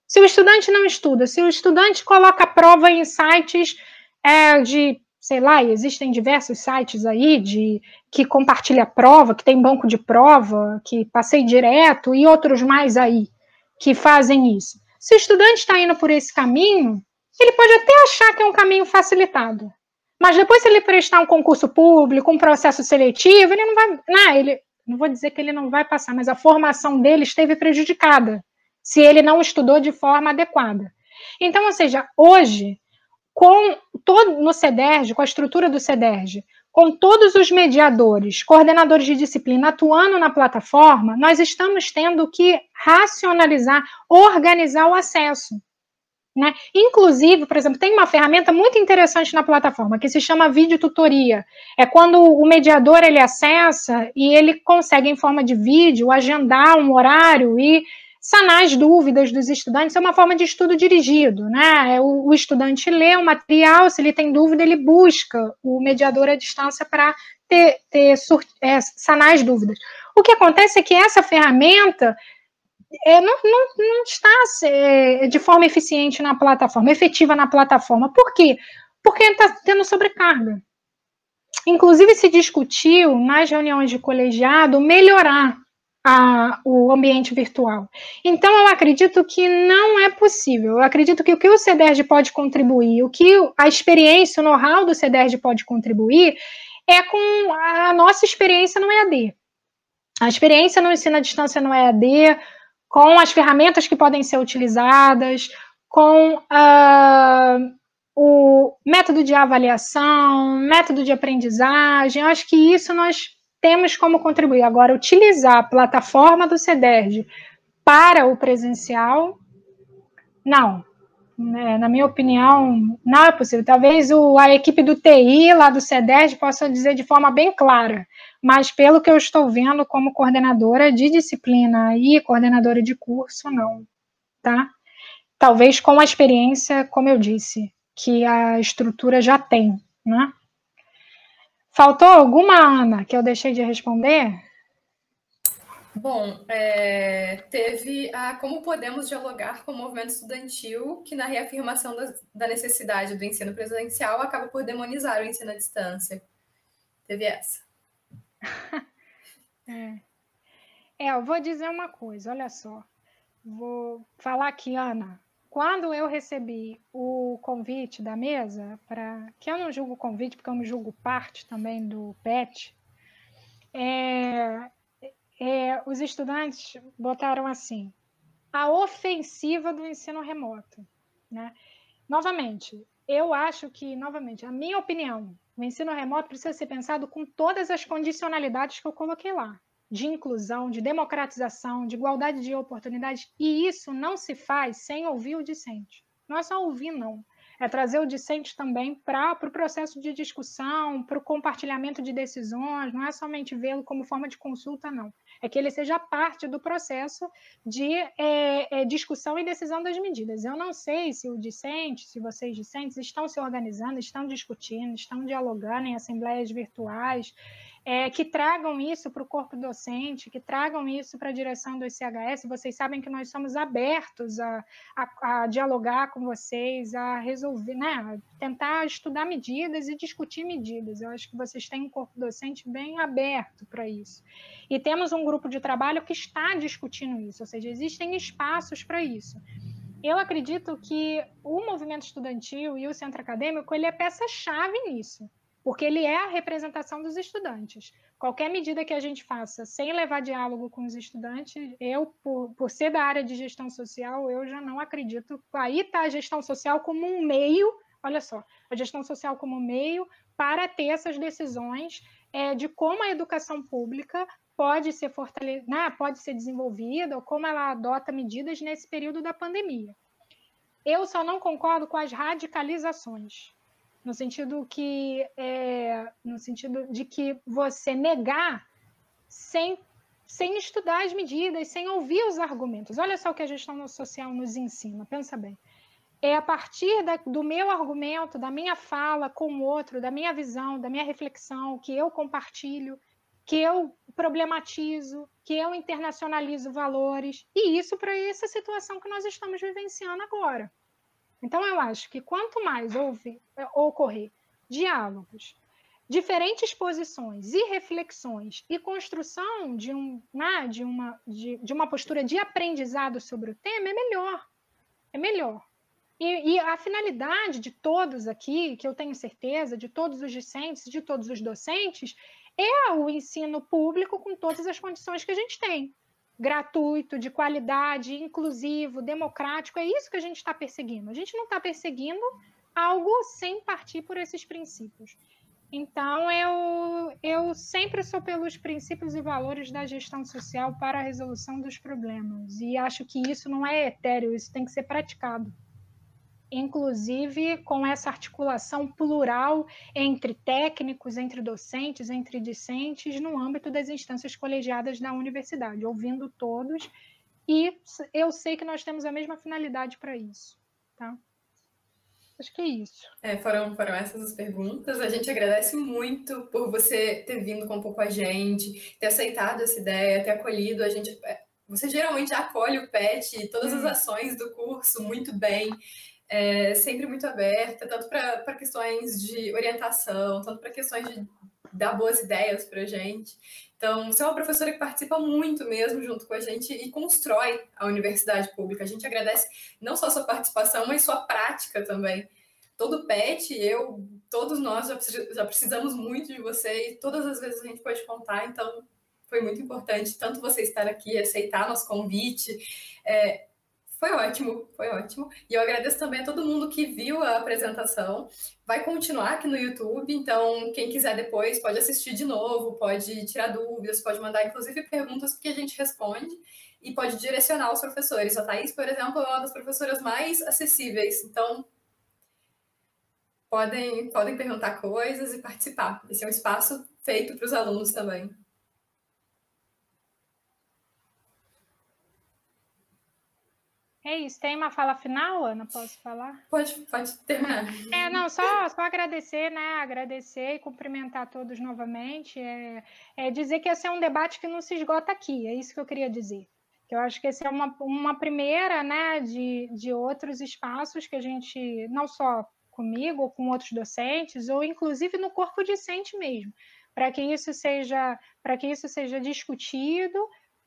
Se o estudante não estuda, se o estudante coloca a prova em sites é, de sei lá, existem diversos sites aí de que compartilha prova, que tem banco de prova, que passei direto e outros mais aí que fazem isso. Se o estudante está indo por esse caminho, ele pode até achar que é um caminho facilitado. Mas depois, se ele prestar um concurso público, um processo seletivo, ele não vai. Não, ele, não vou dizer que ele não vai passar, mas a formação dele esteve prejudicada se ele não estudou de forma adequada. Então, ou seja, hoje com todo no CEDERJ, com a estrutura do CEDERJ, com todos os mediadores, coordenadores de disciplina atuando na plataforma, nós estamos tendo que racionalizar, organizar o acesso. Né? Inclusive, por exemplo, tem uma ferramenta muito interessante na plataforma que se chama vídeo tutoria. É quando o mediador ele acessa e ele consegue, em forma de vídeo, agendar um horário e sanar as dúvidas dos estudantes, é uma forma de estudo dirigido, né? É o, o estudante lê o material, se ele tem dúvida, ele busca o mediador à distância para ter, ter é, sanar as dúvidas. O que acontece é que essa ferramenta é, não, não, não, está é, de forma eficiente na plataforma, efetiva na plataforma. Por quê? Porque está tendo sobrecarga. Inclusive, se discutiu nas reuniões de colegiado melhorar a, o ambiente virtual. Então, eu acredito que não é possível. Eu acredito que o que o CEDERJ pode contribuir, o que a experiência, o know-how do CEDERJ pode contribuir, é com a nossa experiência no EAD. A experiência no ensino à distância no EAD, com as ferramentas que podem ser utilizadas, com uh, o método de avaliação, método de aprendizagem. Eu acho que isso nós temos como contribuir. Agora, utilizar a plataforma do CEDERJ para o presencial, não. É, na minha opinião, não é possível. Talvez o, a equipe do TI lá do CEDERJ possa dizer de forma bem clara, mas pelo que eu estou vendo como coordenadora de disciplina e coordenadora de curso, não. Tá? Talvez com a experiência, como eu disse, que a estrutura já tem, né? Faltou alguma, Ana, que eu deixei de responder? Bom, é, teve a como podemos dialogar com o movimento estudantil, que na reafirmação da, da, necessidade do ensino presencial acaba por demonizar o ensino à distância. Teve essa. é. é, eu vou dizer uma coisa, olha só. Vou falar aqui, Ana. Quando eu recebi o convite da mesa, para que eu não julgo convite, porque eu não julgo parte também do PET, é, é, os estudantes botaram assim: a ofensiva do ensino remoto. Né? Novamente, eu acho que, novamente, a minha opinião, o ensino remoto precisa ser pensado com todas as condicionalidades que eu coloquei lá de inclusão, de democratização, de igualdade de oportunidades, e isso não se faz sem ouvir o discente. Não é só ouvir, não. É trazer o discente também para o pro processo de discussão, para o compartilhamento de decisões, não é somente vê-lo como forma de consulta, não é que ele seja parte do processo de é, é, discussão e decisão das medidas. Eu não sei se o discente, se vocês discentes estão se organizando, estão discutindo, estão dialogando em assembleias virtuais, é, que tragam isso para o corpo docente, que tragam isso para a direção do ICHS. Vocês sabem que nós somos abertos a, a, a dialogar com vocês, a resolver, né, a tentar estudar medidas e discutir medidas. Eu acho que vocês têm um corpo docente bem aberto para isso. E temos um grupo de trabalho que está discutindo isso, ou seja, existem espaços para isso. Eu acredito que o movimento estudantil e o centro acadêmico ele é peça-chave nisso, porque ele é a representação dos estudantes. Qualquer medida que a gente faça sem levar diálogo com os estudantes, eu, por, por ser da área de gestão social, eu já não acredito. Aí está a gestão social como um meio, olha só, a gestão social como meio para ter essas decisões é, de como a educação pública pode ser fortalecida, né, pode ser desenvolvida, ou como ela adota medidas nesse período da pandemia. Eu só não concordo com as radicalizações, no sentido que, é, no sentido de que você negar sem, sem estudar as medidas, sem ouvir os argumentos. Olha só o que a gestão social nos ensina, pensa bem. É a partir da, do meu argumento, da minha fala com o outro, da minha visão, da minha reflexão, que eu compartilho, que eu problematizo, que eu internacionalizo valores, e isso para essa situação que nós estamos vivenciando agora. Então, eu acho que quanto mais houve, ocorrer diálogos, diferentes posições e reflexões e construção de, um, né, de, uma, de, de uma postura de aprendizado sobre o tema, é melhor. É melhor. E, e, a finalidade de todos aqui, que eu tenho certeza, de todos os discentes, de todos os docentes, é o ensino público com todas as condições que a gente tem. Gratuito, de qualidade, inclusivo, democrático, é isso que a gente está perseguindo. A gente não está perseguindo algo sem partir por esses princípios. Então, eu, eu sempre sou pelos princípios e valores da gestão social para a resolução dos problemas. E acho que isso não é etéreo, isso tem que ser praticado inclusive com essa articulação plural entre técnicos, entre docentes, entre discentes, no âmbito das instâncias colegiadas da universidade, ouvindo todos, e eu sei que nós temos a mesma finalidade para isso, tá? Acho que é isso. É, foram, foram essas as perguntas. A gente agradece muito por você ter vindo com um pouco a gente, ter aceitado essa ideia, ter acolhido a gente. É, você geralmente acolhe o PET e todas as ações do curso muito bem é sempre muito aberta, tanto para questões de orientação, tanto para questões de dar boas ideias para a gente. Então, você é uma professora que participa muito mesmo junto com a gente e constrói a universidade pública. A gente agradece não só sua participação, mas sua prática também. Todo PET, eu, todos nós já, já precisamos muito de você e todas as vezes a gente pode contar, então foi muito importante tanto você estar aqui, aceitar nosso convite. É, foi ótimo, foi ótimo. E eu agradeço também a todo mundo que viu a apresentação. Vai continuar aqui no YouTube, então quem quiser depois pode assistir de novo, pode tirar dúvidas, pode mandar inclusive perguntas que a gente responde e pode direcionar os professores. A Thaís, por exemplo, é uma das professoras mais acessíveis, então podem, podem perguntar coisas e participar. Esse é um espaço feito para os alunos também. É isso. Tem uma fala final, Ana? Posso falar? Pode, pode terminar. É, não, só, só agradecer, né? Agradecer e cumprimentar todos novamente. É, é dizer que esse é um debate que não se esgota aqui. É isso que eu queria dizer. Que eu acho que esse é uma, uma primeira, né, de, de outros espaços que a gente, não só comigo, ou com outros docentes, ou inclusive no corpo discente mesmo, para que isso seja, para que isso seja discutido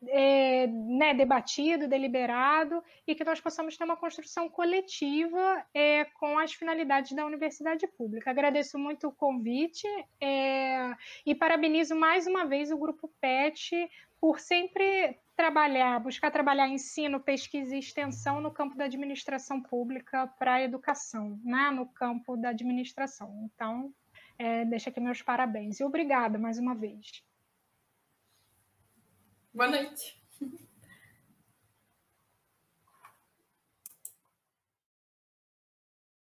é, né, debatido, deliberado, e que nós possamos ter uma construção coletiva é, com as finalidades da universidade pública. Agradeço muito o convite é, e parabenizo mais uma vez o Grupo PET por sempre trabalhar, buscar trabalhar ensino, pesquisa e extensão no campo da administração pública para a educação, né, no campo da administração. Então, é, deixa aqui meus parabéns. E obrigada mais uma vez. Boa noite.